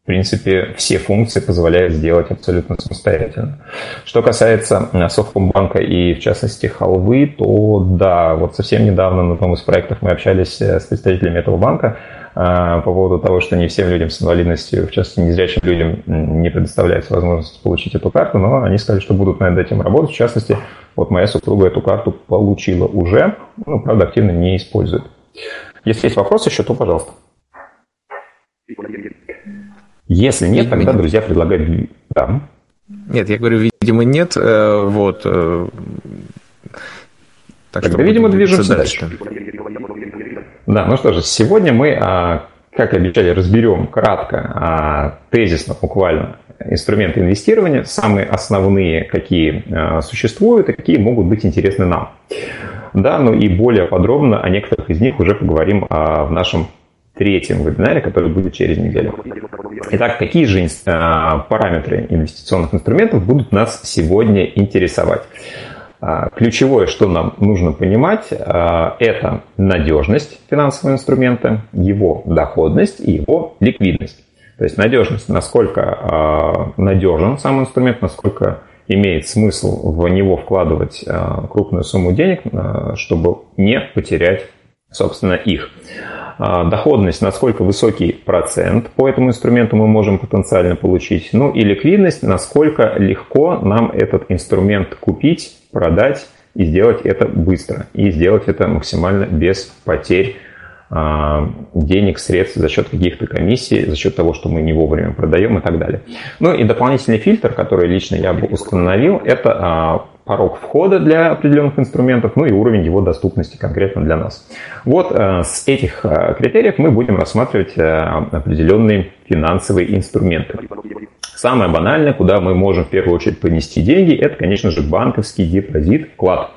принципе, все функции позволяют сделать абсолютно самостоятельно. Что касается э, Совкомбанка и, в частности, халвы, то да, вот совсем недавно на одном из проектов мы общались э, с представителями этого банка э, по поводу того, что не всем людям с инвалидностью, в частности, незрячим людям не предоставляется возможность получить эту карту, но они сказали, что будут над этим работать. В частности, вот моя супруга эту карту получила уже, ну, правда, активно не использует. Если есть вопросы еще, то пожалуйста. Если нет, тогда друзья предлагают... Да. Нет, я говорю, видимо, нет. Э, вот. Э, так Тогда, видимо, движемся дальше. дальше. Да, ну что же, сегодня мы, а, как обещали, разберем кратко, а, тезисно, буквально, инструменты инвестирования, самые основные, какие а, существуют и какие могут быть интересны нам. Да, ну и более подробно о некоторых из них уже поговорим в нашем третьем вебинаре, который будет через неделю. Итак, какие же э, параметры инвестиционных инструментов будут нас сегодня интересовать? А, ключевое, что нам нужно понимать, э, это надежность финансового инструмента, его доходность и его ликвидность. То есть надежность, насколько надежен сам инструмент, насколько имеет смысл в него вкладывать крупную сумму денег, чтобы не потерять, собственно, их. А, доходность, насколько высокий процент по этому инструменту мы можем потенциально получить, ну и ликвидность, насколько легко нам этот инструмент купить, продать и сделать это быстро, и сделать это максимально без потерь а, денег, средств за счет каких-то комиссий, за счет того, что мы не вовремя продаем и так далее. Ну и дополнительный фильтр, который лично я бы установил, это а, порог входа для определенных инструментов, ну и уровень его доступности конкретно для нас. Вот э, с этих э, критериев мы будем рассматривать э, определенные финансовые инструменты. Самое банальное, куда мы можем в первую очередь понести деньги, это, конечно же, банковский депозит, вклад.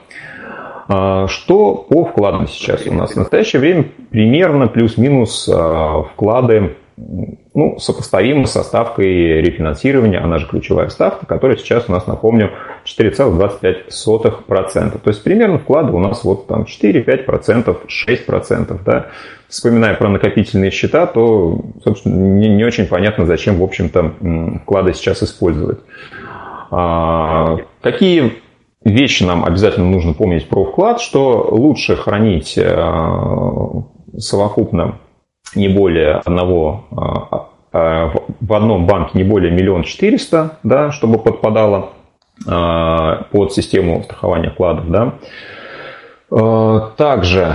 А, что по вкладам сейчас у нас? В настоящее время примерно плюс-минус вклады ну, сопоставима со ставкой рефинансирования, она же ключевая ставка, которая сейчас у нас, напомню, 4,25%. То есть примерно вклады у нас вот там 4-5%, 6%. Да? Вспоминая про накопительные счета, то, собственно, не, не очень понятно, зачем, в общем-то, вклады сейчас использовать. А, какие вещи нам обязательно нужно помнить про вклад, что лучше хранить а, совокупно не более одного а, а, в одном банке не более миллион четыреста, да, чтобы подпадало а, под систему страхования вкладов, да. Также,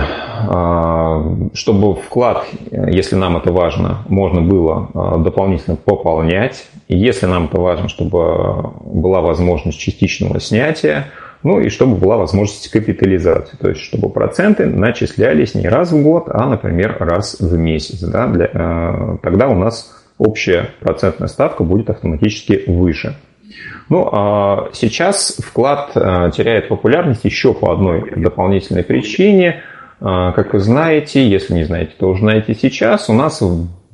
чтобы вклад, если нам это важно, можно было дополнительно пополнять. Если нам это важно, чтобы была возможность частичного снятия, ну и чтобы была возможность капитализации, то есть чтобы проценты начислялись не раз в год, а, например, раз в месяц. Да, для, э, тогда у нас общая процентная ставка будет автоматически выше. Ну, а сейчас вклад э, теряет популярность еще по одной дополнительной причине. Э, как вы знаете, если не знаете, то узнаете сейчас, у нас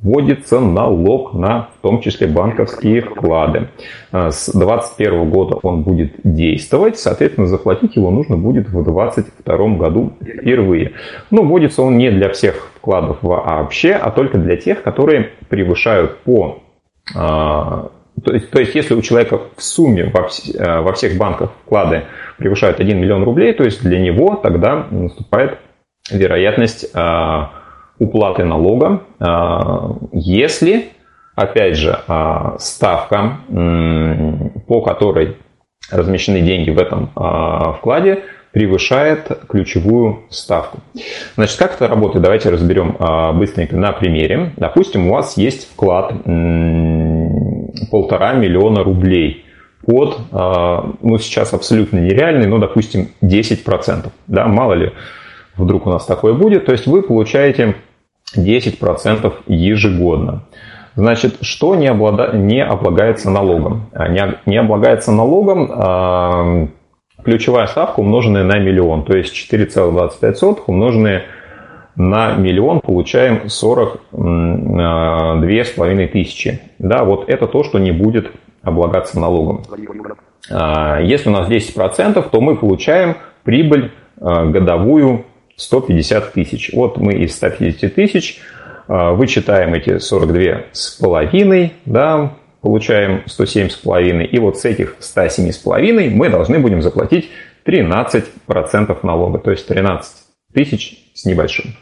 вводится налог на, в том числе, банковские вклады. А, с 2021 года он будет действовать, соответственно, заплатить его нужно будет в 2022 году впервые. Но вводится он не для всех вкладов вообще, а только для тех, которые превышают по а, то есть, то есть, если у человека в сумме во, а, во всех банках вклады превышают 1 миллион рублей, то есть для него тогда наступает вероятность уплаты налога, а, если, опять же, а, ставка, по которой размещены деньги в этом а, вкладе, превышает ключевую ставку. Значит, как это работает? Давайте разберем быстренько на примере. Допустим, у вас есть вклад полтора миллиона рублей под, ну, сейчас абсолютно нереальный, но, допустим, 10%. Да, мало ли, вдруг у нас такое будет. То есть вы получаете 10% ежегодно. Значит, что не, облада... не облагается налогом? А, не, не облагается налогом а, ключевая ставка, умноженная на миллион. То есть 4,25 умноженные на миллион получаем 42 с половиной тысячи. Да, вот это то, что не будет облагаться налогом. А, если у нас 10%, то мы получаем прибыль годовую 150 тысяч. Вот мы из 150 тысяч а, вычитаем эти 42 с половиной, да, получаем 107 с половиной, и вот с этих 107 с половиной мы должны будем заплатить 13% налога, то есть 13 тысяч с небольшим.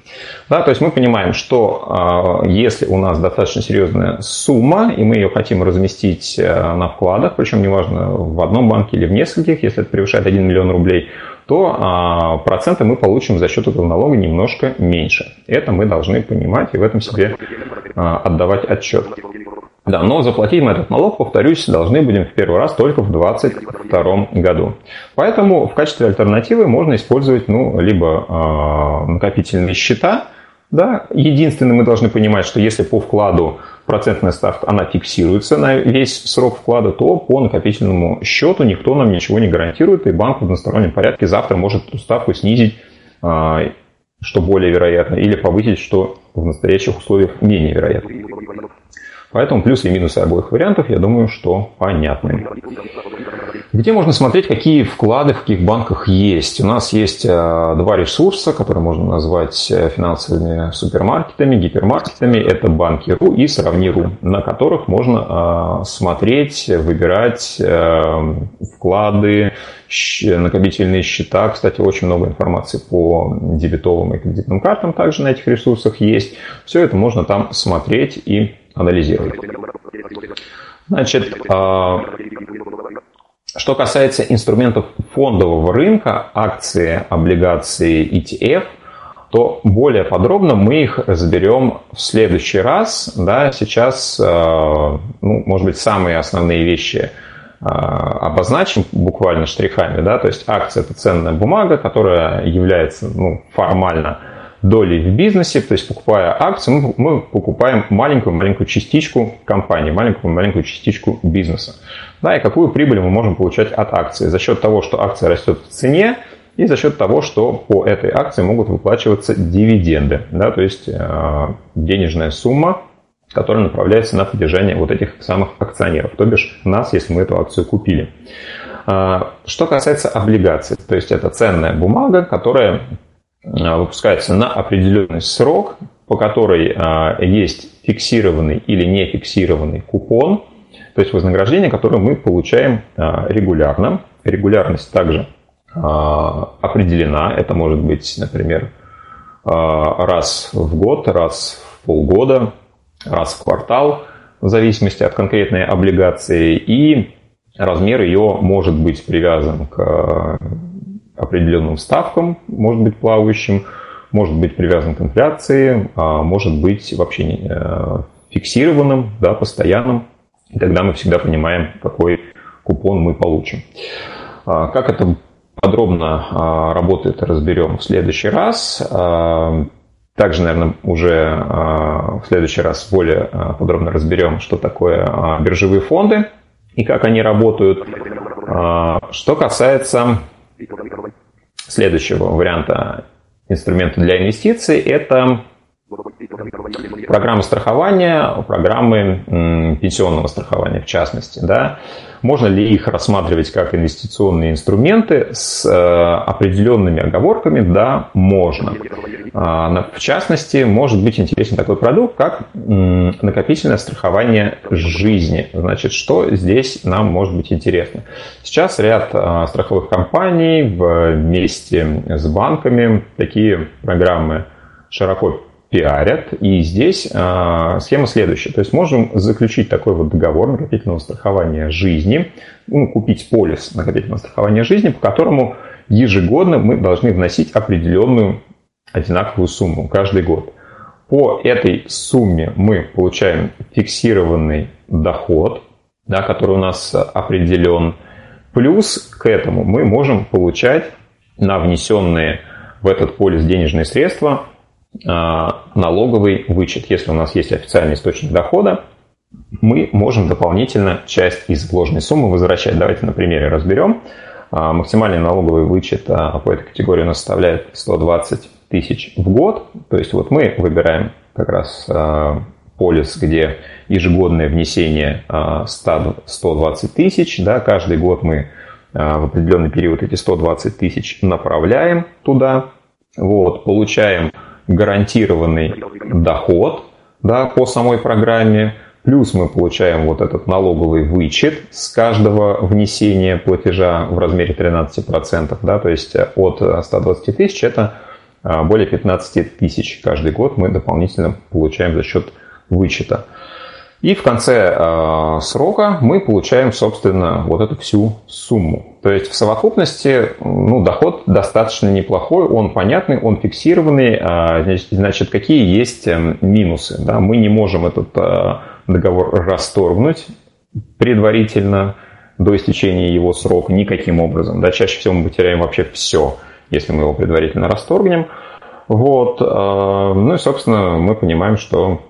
Да, то есть мы понимаем, что э, если у нас достаточно серьезная сумма, и мы ее хотим разместить э, на вкладах, причем неважно в одном банке или в нескольких, если это превышает 1 миллион рублей, то а, проценты мы получим за счет этого налога немножко меньше. Это мы должны понимать и в этом себе а, отдавать отчет. Да, но заплатить мы этот налог, повторюсь, должны будем в первый раз только в 2022 году. Поэтому в качестве альтернативы можно использовать ну, либо э, накопительные счета, да, единственное, мы должны понимать, что если по вкладу процентная ставка, она фиксируется на весь срок вклада, то по накопительному счету никто нам ничего не гарантирует, и банк в одностороннем порядке завтра может эту ставку снизить, а, что более вероятно, или повысить, что в настоящих условиях менее вероятно. Поэтому плюсы и минусы обоих вариантов, я думаю, что понятны. Где можно смотреть, какие вклады в каких банках есть? У нас есть э, два ресурса, которые можно назвать э, финансовыми супермаркетами, гипермаркетами. Это банки.ру и сравни.ру, на которых можно э, смотреть, выбирать вклады, накопительные счета. Кстати, очень много информации по дебетовым и кредитным картам также на этих ресурсах есть. Все это можно там смотреть и анализировать. Значит, что касается инструментов фондового рынка, акции, облигации, ETF, то более подробно мы их разберем в следующий раз. Да, сейчас, э, ну, может быть, самые основные вещи э, обозначим буквально штрихами. Да? То есть акция – это ценная бумага, которая является ну, формально долей в бизнесе, то есть покупая акции, мы, мы покупаем маленькую-маленькую частичку компании, маленькую-маленькую частичку бизнеса. Да, и какую прибыль мы можем получать от акции за счет того, что акция растет в цене, и за счет того, что по этой акции могут выплачиваться дивиденды. Да, то есть э, денежная сумма которые направляются на поддержание вот этих самых акционеров, то бишь нас, если мы эту акцию купили. А, что касается облигаций, то есть это ценная бумага, которая выпускается на определенный срок, по которой а, есть фиксированный или не фиксированный купон, то есть вознаграждение, которое мы получаем регулярно. Регулярность также определена. Это может быть, например, раз в год, раз в полгода, раз в квартал, в зависимости от конкретной облигации. И размер ее может быть привязан к э, определенным ставкам, может быть плавающим, может быть привязан к инфляции, а может быть вообще э, фиксированным, да, постоянным. И тогда мы всегда понимаем, какой купон мы получим. А как это подробно а, работает, разберем в следующий раз. Также, наверное, уже в следующий раз более подробно разберем, что такое биржевые фонды и как они работают. Что касается следующего варианта инструмента для инвестиций, это программы страхования, программы пенсионного страхования в частности. Да? Можно ли их рассматривать как инвестиционные инструменты с э, определенными оговорками? Да, можно. А, в частности, может быть интересен такой продукт, как накопительное страхование жизни. Значит, что здесь нам может быть интересно? Сейчас ряд а, страховых компаний вместе с банками такие программы широко пиарят. И здесь э, схема следующая. То есть можем заключить такой вот договор накопительного страхования жизни, ну, купить полис накопительного страхования жизни, по которому ежегодно мы должны вносить определенную одинаковую сумму каждый год. По этой сумме мы получаем фиксированный доход, да, который у нас определен. Плюс к этому мы можем получать на внесенные в этот полис денежные средства налоговый вычет. Если у нас есть официальный источник дохода, мы можем дополнительно часть из вложенной суммы возвращать. Давайте на примере разберем. А, максимальный налоговый вычет а, по этой категории у нас составляет 120 тысяч в год. То есть вот мы выбираем как раз полис, где ежегодное внесение 120 тысяч. Да, каждый год мы в определенный период эти 120 тысяч направляем туда. Вот, получаем гарантированный доход да, по самой программе, плюс мы получаем вот этот налоговый вычет с каждого внесения платежа в размере 13%, да, то есть от 120 тысяч это а, более 15 тысяч каждый год мы дополнительно получаем за счет вычета. И в конце э, срока мы получаем, собственно, вот эту всю сумму. То есть в совокупности ну, доход достаточно неплохой, он понятный, он фиксированный. Э, значит, какие есть эм, минусы? Да? Мы не можем этот э, договор расторгнуть предварительно до истечения его срока никаким образом. Да? Чаще всего мы потеряем вообще все, если мы его предварительно расторгнем. Вот. Ну и, собственно, мы понимаем, что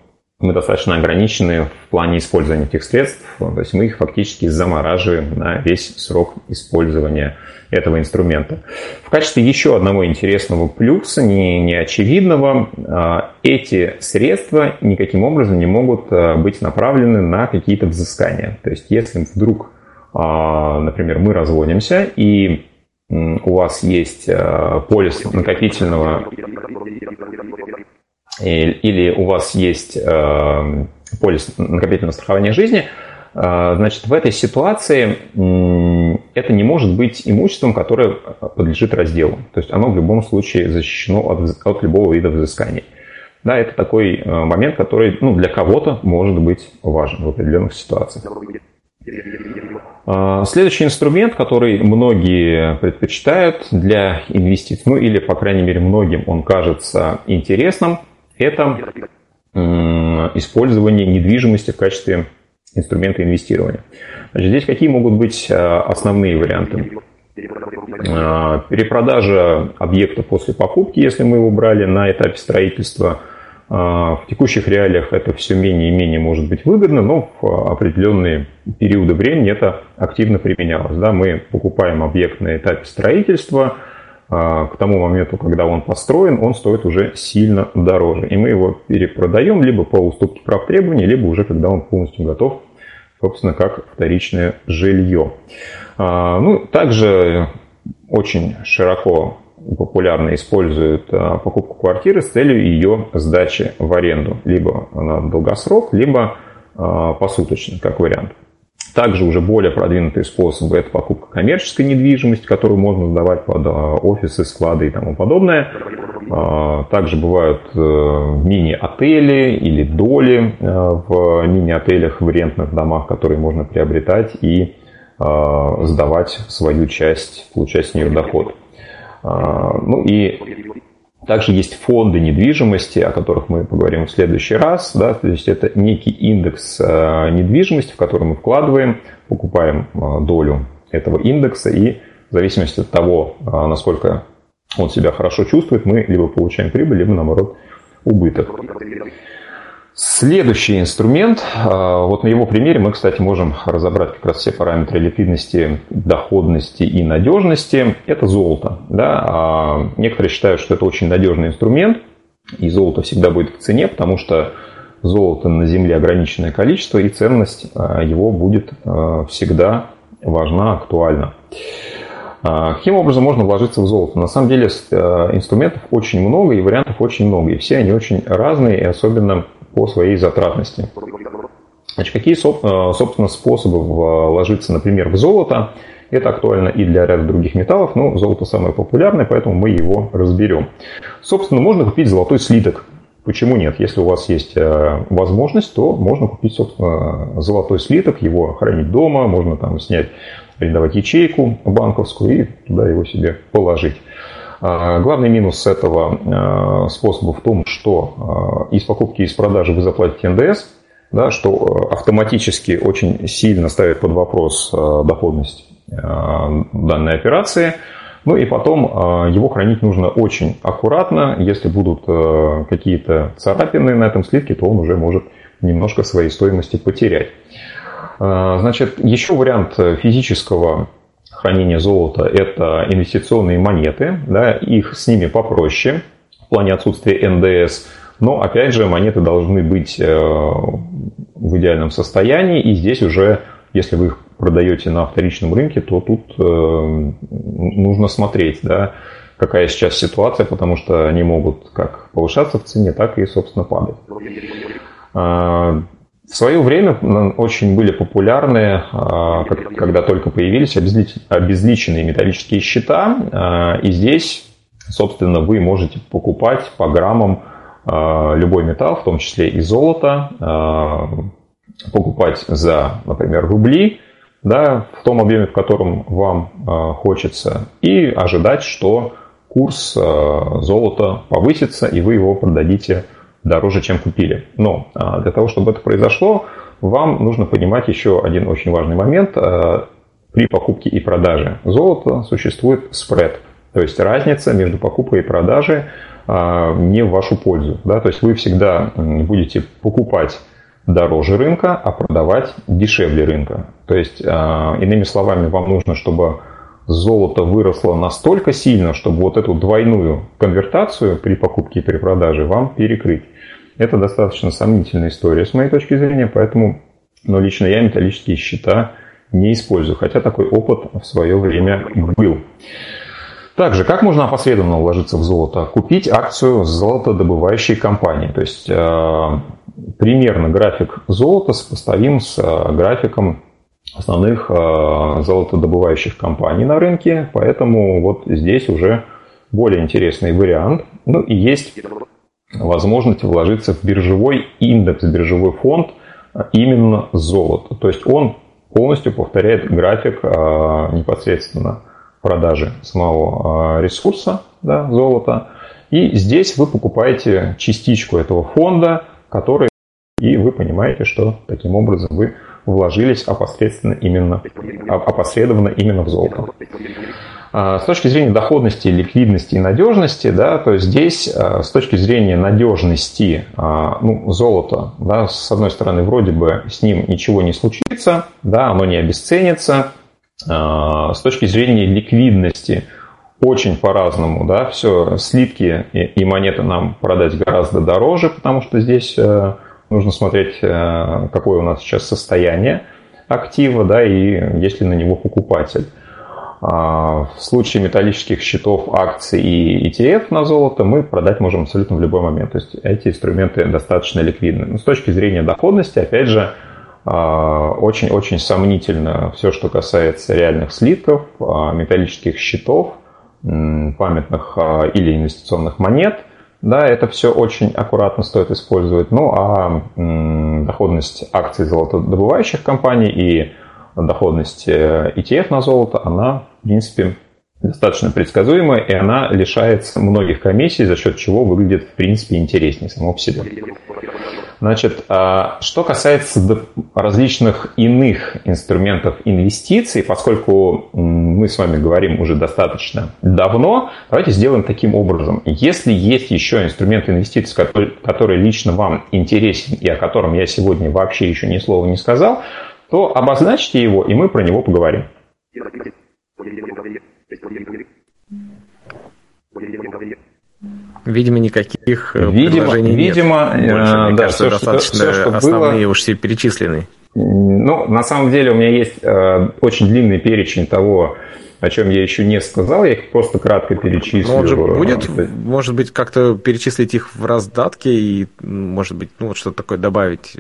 мы достаточно ограничены в плане использования этих средств, то есть мы их фактически замораживаем на весь срок использования этого инструмента. В качестве еще одного интересного плюса, не, не очевидного, а, эти средства никаким образом не могут а, быть направлены на какие-то взыскания. То есть если вдруг, а, например, мы разводимся и у вас есть полис накопительного или у вас есть э, полис накопительного страхования жизни, э, значит, в этой ситуации это не может быть имуществом, которое подлежит разделу. То есть оно в любом случае защищено от, от любого вида взысканий. Да, это такой э, момент, который ну, для кого-то может быть важен в определенных ситуациях. Следующий инструмент, который многие предпочитают для инвестиций, ну или, по крайней мере, многим он кажется интересным – это использование недвижимости в качестве инструмента инвестирования. Значит, здесь какие могут быть а, основные варианты? А, перепродажа объекта после покупки, если мы его брали на этапе строительства. А, в текущих реалиях это все менее и менее может быть выгодно, но в определенные периоды времени это активно применялось. Да? Мы покупаем объект на этапе строительства – к тому моменту, когда он построен, он стоит уже сильно дороже. И мы его перепродаем либо по уступке прав требований, либо уже когда он полностью готов, собственно, как вторичное жилье. Ну, также очень широко популярно используют покупку квартиры с целью ее сдачи в аренду. Либо на долгосрок, либо посуточно, как вариант. Также уже более продвинутые способы – это покупка коммерческой недвижимости, которую можно сдавать под офисы, склады и тому подобное. Также бывают э, мини-отели или доли э, в мини-отелях в рентных домах, которые можно приобретать и сдавать свою часть, получать с нее доход. Ну и также есть фонды недвижимости, о которых мы поговорим в следующий раз. Да? То есть это некий индекс э, недвижимости, в который мы вкладываем, покупаем э, долю этого индекса, и в зависимости от того, э, насколько он себя хорошо чувствует, мы либо получаем прибыль, либо наоборот убыток. Следующий инструмент, а, вот на его примере мы, кстати, можем разобрать как раз все параметры ликвидности, доходности и надежности. Это золото. Да? А некоторые считают, что это очень надежный инструмент, и золото всегда будет в цене, потому что золото на Земле ограниченное количество, и ценность а, его будет всегда важна, актуальна. Каким образом можно вложиться в золото? На самом деле инструментов очень много и вариантов очень много, и все они очень разные, и особенно по своей затратности. Значит, какие, э, собственно, способы вложиться, например, в золото? Это актуально и для ряда других металлов, но золото самое популярное, поэтому мы его разберем. Собственно, можно купить золотой слиток. Почему нет? Если у вас есть э, возможность, то можно купить, собственно, золотой слиток, его хранить дома, можно там снять, арендовать ячейку банковскую и туда его себе положить. А, главный минус этого а, способа в том, что а, из покупки и из продажи вы заплатите НДС, да, что автоматически очень сильно ставит под вопрос доходность данной операции. Ну и потом его хранить нужно очень аккуратно. Если будут какие-то царапины на этом слитке, то он уже может немножко своей стоимости потерять. Значит, еще вариант физического хранения золота – это инвестиционные монеты, да, их с ними попроще в плане отсутствия НДС, но, опять же, монеты должны быть э, в идеальном состоянии, и здесь уже, если вы их продаете на вторичном рынке, то тут э, нужно смотреть, да, какая сейчас ситуация, потому что они могут как повышаться в цене, так и, собственно, падать. В свое время очень были популярны, а, когда только появились обезличенные металлические счета. А, и здесь, собственно, вы можете покупать по граммам а, любой металл, в том числе и золото, покупать за, например, рубли, да, в том объеме, в котором вам хочется, и ожидать, что курс золота повысится, и вы его продадите дороже, чем купили. Но а, для того, чтобы это произошло, вам нужно понимать еще один очень важный момент. А, при покупке и продаже золота существует спред, то есть разница между покупкой и продажей а, не в вашу пользу. Да? То есть вы всегда будете покупать дороже рынка, а продавать дешевле рынка. То есть, иными словами, вам нужно, чтобы золото выросло настолько сильно, чтобы вот эту двойную конвертацию при покупке и при продаже вам перекрыть. Это достаточно сомнительная история с моей точки зрения, поэтому но лично я металлические счета не использую, хотя такой опыт в свое время был. Также, как можно опосредованно вложиться в золото? Купить акцию золотодобывающей компании. То есть, э, примерно график золота сопоставим с э, графиком основных э, золотодобывающих компаний на рынке, поэтому вот здесь уже более интересный вариант. Ну и есть возможность вложиться в биржевой индекс, биржевой фонд именно золото. То есть он полностью повторяет график а, непосредственно продажи самого а, ресурса да, золота. И здесь вы покупаете частичку этого фонда, который и вы понимаете, что таким образом вы вложились опосредственно именно, опосредованно именно в золото. А, с точки зрения доходности, ликвидности и надежности, да, то здесь а, с точки зрения надежности а, ну, золото, да, с одной стороны, вроде бы с ним ничего не случится, да, оно не обесценится. С точки зрения ликвидности очень по-разному, да, все, слитки и, и монеты нам продать гораздо дороже, потому что здесь э, нужно смотреть, э, какое у нас сейчас состояние актива, да, и есть ли на него покупатель. А, в случае металлических счетов, акций и ETF на золото мы продать можем абсолютно в любой момент. То есть эти инструменты достаточно ликвидны. Но с точки зрения доходности, опять же, а, очень-очень сомнительно все, что касается реальных слитков, а, металлических счетов, памятных или инвестиционных монет. Да, это все очень аккуратно стоит использовать. Ну а доходность акций золотодобывающих компаний и доходность э, ETF на золото, она, в принципе, достаточно предсказуемая, и она лишается многих комиссий, за счет чего выглядит, в принципе, интереснее само по себе. Значит, а, что касается различных иных инструментов инвестиций, поскольку мы с вами говорим уже достаточно давно, давайте сделаем таким образом. Если есть еще инструмент инвестиций, который лично вам интересен и о котором я сегодня вообще еще ни слова не сказал, то обозначьте его, и мы про него поговорим. Видимо, никаких э, видимо, видимо, нет. Больше, э, да, кажется, все, достаточно все, что основные было... уж все перечислены. Ну, на самом деле у меня есть э, очень длинный перечень того, о чем я еще не сказал, я их просто кратко перечислю. Но он же будет, может быть, как-то перечислить их в раздатке и, может быть, ну вот что-то такое добавить,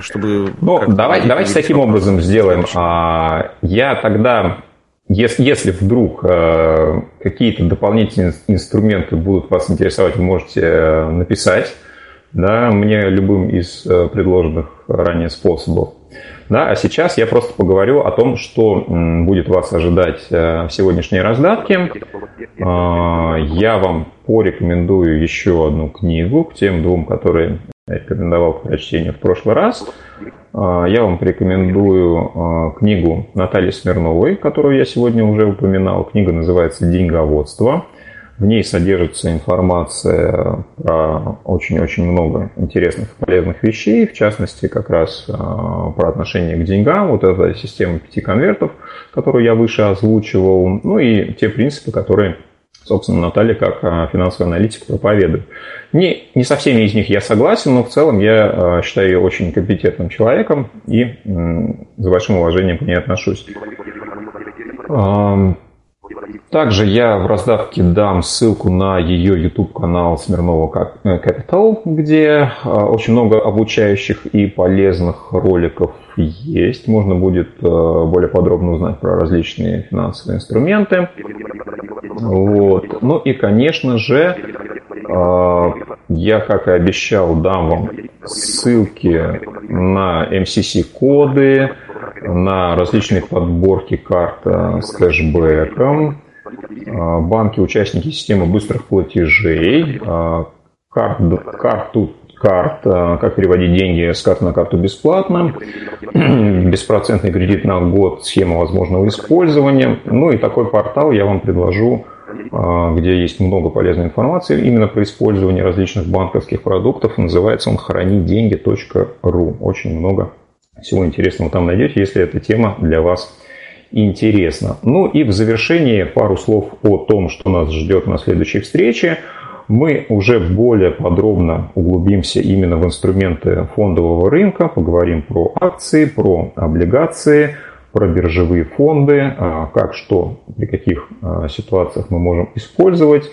чтобы... Ну, давай, давайте таким образом сделаем. А, я тогда если, если вдруг э, какие-то дополнительные инструменты будут вас интересовать, вы можете э, написать да, мне любым из э, предложенных ранее способов. Да, а сейчас я просто поговорю о том, что м, будет вас ожидать э, в сегодняшней раздатке. Э, я вам порекомендую еще одну книгу к тем двум, которые я рекомендовал к прочтению в прошлый раз. А, я вам порекомендую а, книгу Натальи Смирновой, которую я сегодня уже упоминал. Книга называется «Деньговодство». В ней содержится информация про очень-очень много интересных и полезных вещей, в частности, как раз а, про отношение к деньгам, вот эта система пяти конвертов, которую я выше озвучивал, ну и те принципы, которые собственно, Наталья как финансовый аналитик проповедует. Не, не со всеми из них я согласен, но в целом я считаю ее очень компетентным человеком и с большим уважением к ней отношусь. Также я в раздавке дам ссылку на ее YouTube-канал Смирнова Capital, где очень много обучающих и полезных роликов есть. Можно будет более подробно узнать про различные финансовые инструменты. Вот. Ну и, конечно же, а, я, как и обещал, дам вам ссылки на MCC-коды, на различные подборки карт э, с кэшбэком, банки-участники системы быстрых платежей, карт, карту карт, как переводить деньги с карты на карту бесплатно, беспроцентный кредит на год, схема возможного использования. Ну и такой портал я вам предложу а, где есть много полезной информации именно про использование различных банковских продуктов. Называется он храниденьги.ру. Очень много всего интересного там найдете, если эта тема для вас интересна. Ну и в завершении пару слов о том, что нас ждет на следующей встрече. Мы уже более подробно углубимся именно в инструменты фондового рынка, поговорим про акции, про облигации – про биржевые фонды, а, как что, при каких а, ситуациях мы можем использовать,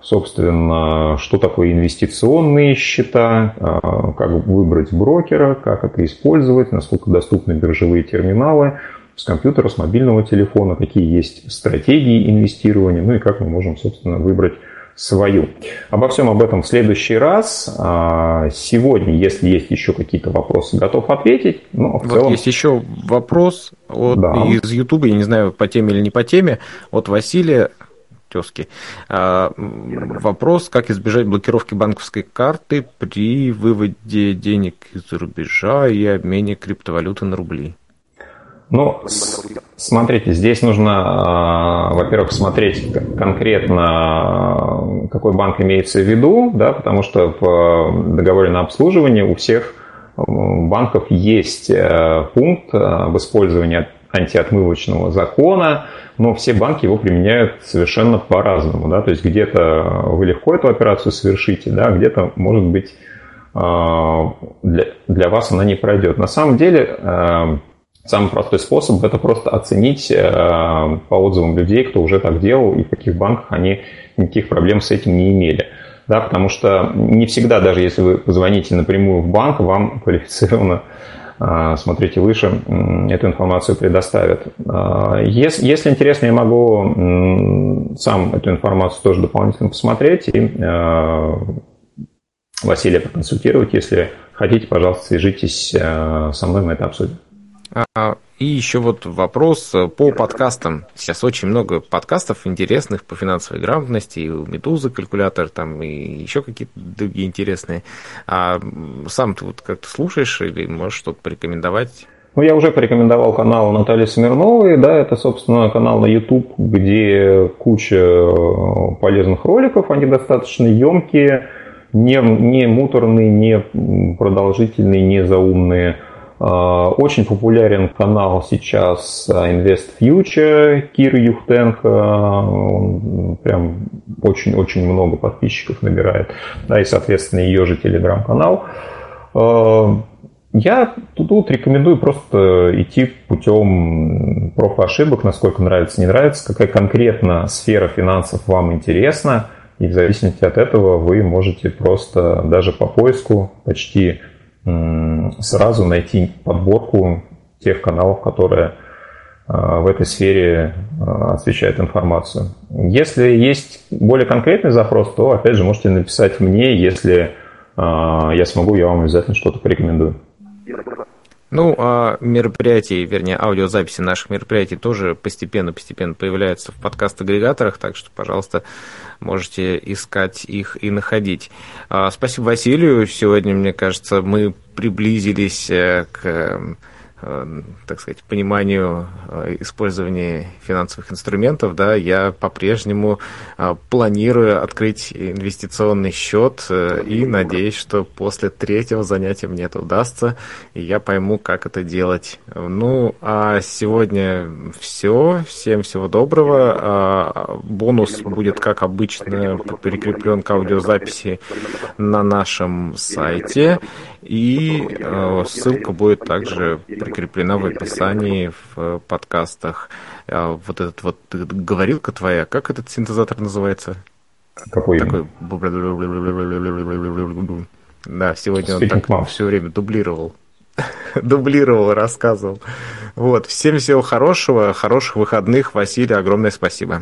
собственно, что такое инвестиционные счета, а, как выбрать брокера, как это использовать, насколько доступны биржевые терминалы с компьютера, с мобильного телефона, какие есть стратегии инвестирования, ну и как мы можем, собственно, выбрать свою. Обо всем об этом в следующий раз. А, сегодня, если есть еще какие-то вопросы, готов ответить. Но в вот целом... есть еще вопрос от, да. из Ютуба, я не знаю, по теме или не по теме, от Василия тезки. А, вопрос, как избежать блокировки банковской карты при выводе денег из рубежа и обмене криптовалюты на рубли. Ну, смотрите, здесь нужно, а, во-первых, смотреть конкретно, какой банк имеется в виду, да, потому что в договоре на обслуживание у всех банков есть э, пункт об использовании антиотмывочного закона, но все банки его применяют совершенно по-разному. Да? То есть где-то вы легко эту операцию совершите, да? где-то, может быть, для, для вас она не пройдет. На самом деле, самый простой способ – это просто оценить по отзывам людей, кто уже так делал и в каких банках они никаких проблем с этим не имели да, потому что не всегда, даже если вы позвоните напрямую в банк, вам квалифицированно а, смотрите выше, эту информацию предоставят. А, если, если интересно, я могу сам эту информацию тоже дополнительно посмотреть и Василия проконсультировать. Если хотите, пожалуйста, свяжитесь со мной, мы это обсудим. И еще вот вопрос э, по подкастам. Сейчас очень много подкастов интересных по финансовой грамотности, и у Медузы калькулятор, там и еще какие-то другие интересные. А сам ты вот как-то слушаешь или можешь что-то порекомендовать? Ну, я уже порекомендовал канал Натальи Смирновой, да, это, собственно, канал на YouTube, где куча э, полезных роликов, они достаточно емкие, не, не муторные, не продолжительные, не заумные. А, очень популярен канал сейчас а, Invest Future Кир Юхтенко. Он прям очень-очень много подписчиков набирает. Да, и, соответственно, ее же телеграм-канал. А, я тут рекомендую просто идти путем проб и ошибок, насколько нравится, не нравится, какая конкретно сфера финансов вам интересна, и в зависимости от этого вы можете просто даже по поиску почти сразу найти подборку тех каналов, которые а, в этой сфере а, освещают информацию. Если есть более конкретный запрос, то, опять же, можете написать мне, если а, я смогу, я вам обязательно что-то порекомендую. Ну, а мероприятия, вернее, аудиозаписи наших мероприятий тоже постепенно-постепенно появляются в подкаст-агрегаторах, так что, пожалуйста, можете искать их и находить. А, спасибо Василию. Сегодня, мне кажется, мы приблизились э, к Э, так сказать, пониманию э, использования финансовых инструментов, да, я по-прежнему э, планирую открыть инвестиционный счет и надеюсь, что после третьего занятия мне это удастся, и я пойму, как это делать. Ну, а сегодня все. Всем всего доброго. А, бонус будет, как обычно, прикреплен к аудиозаписи на нашем сайте. И э, ссылка будет также прикреплена в описании в э, подкастах. Э, вот этот вот говорилка твоя, как этот синтезатор называется? Какой? Такой... Да, сегодня он так все время дублировал. дублировал, рассказывал. Вот. Всем всего хорошего, хороших выходных. Василий, огромное спасибо.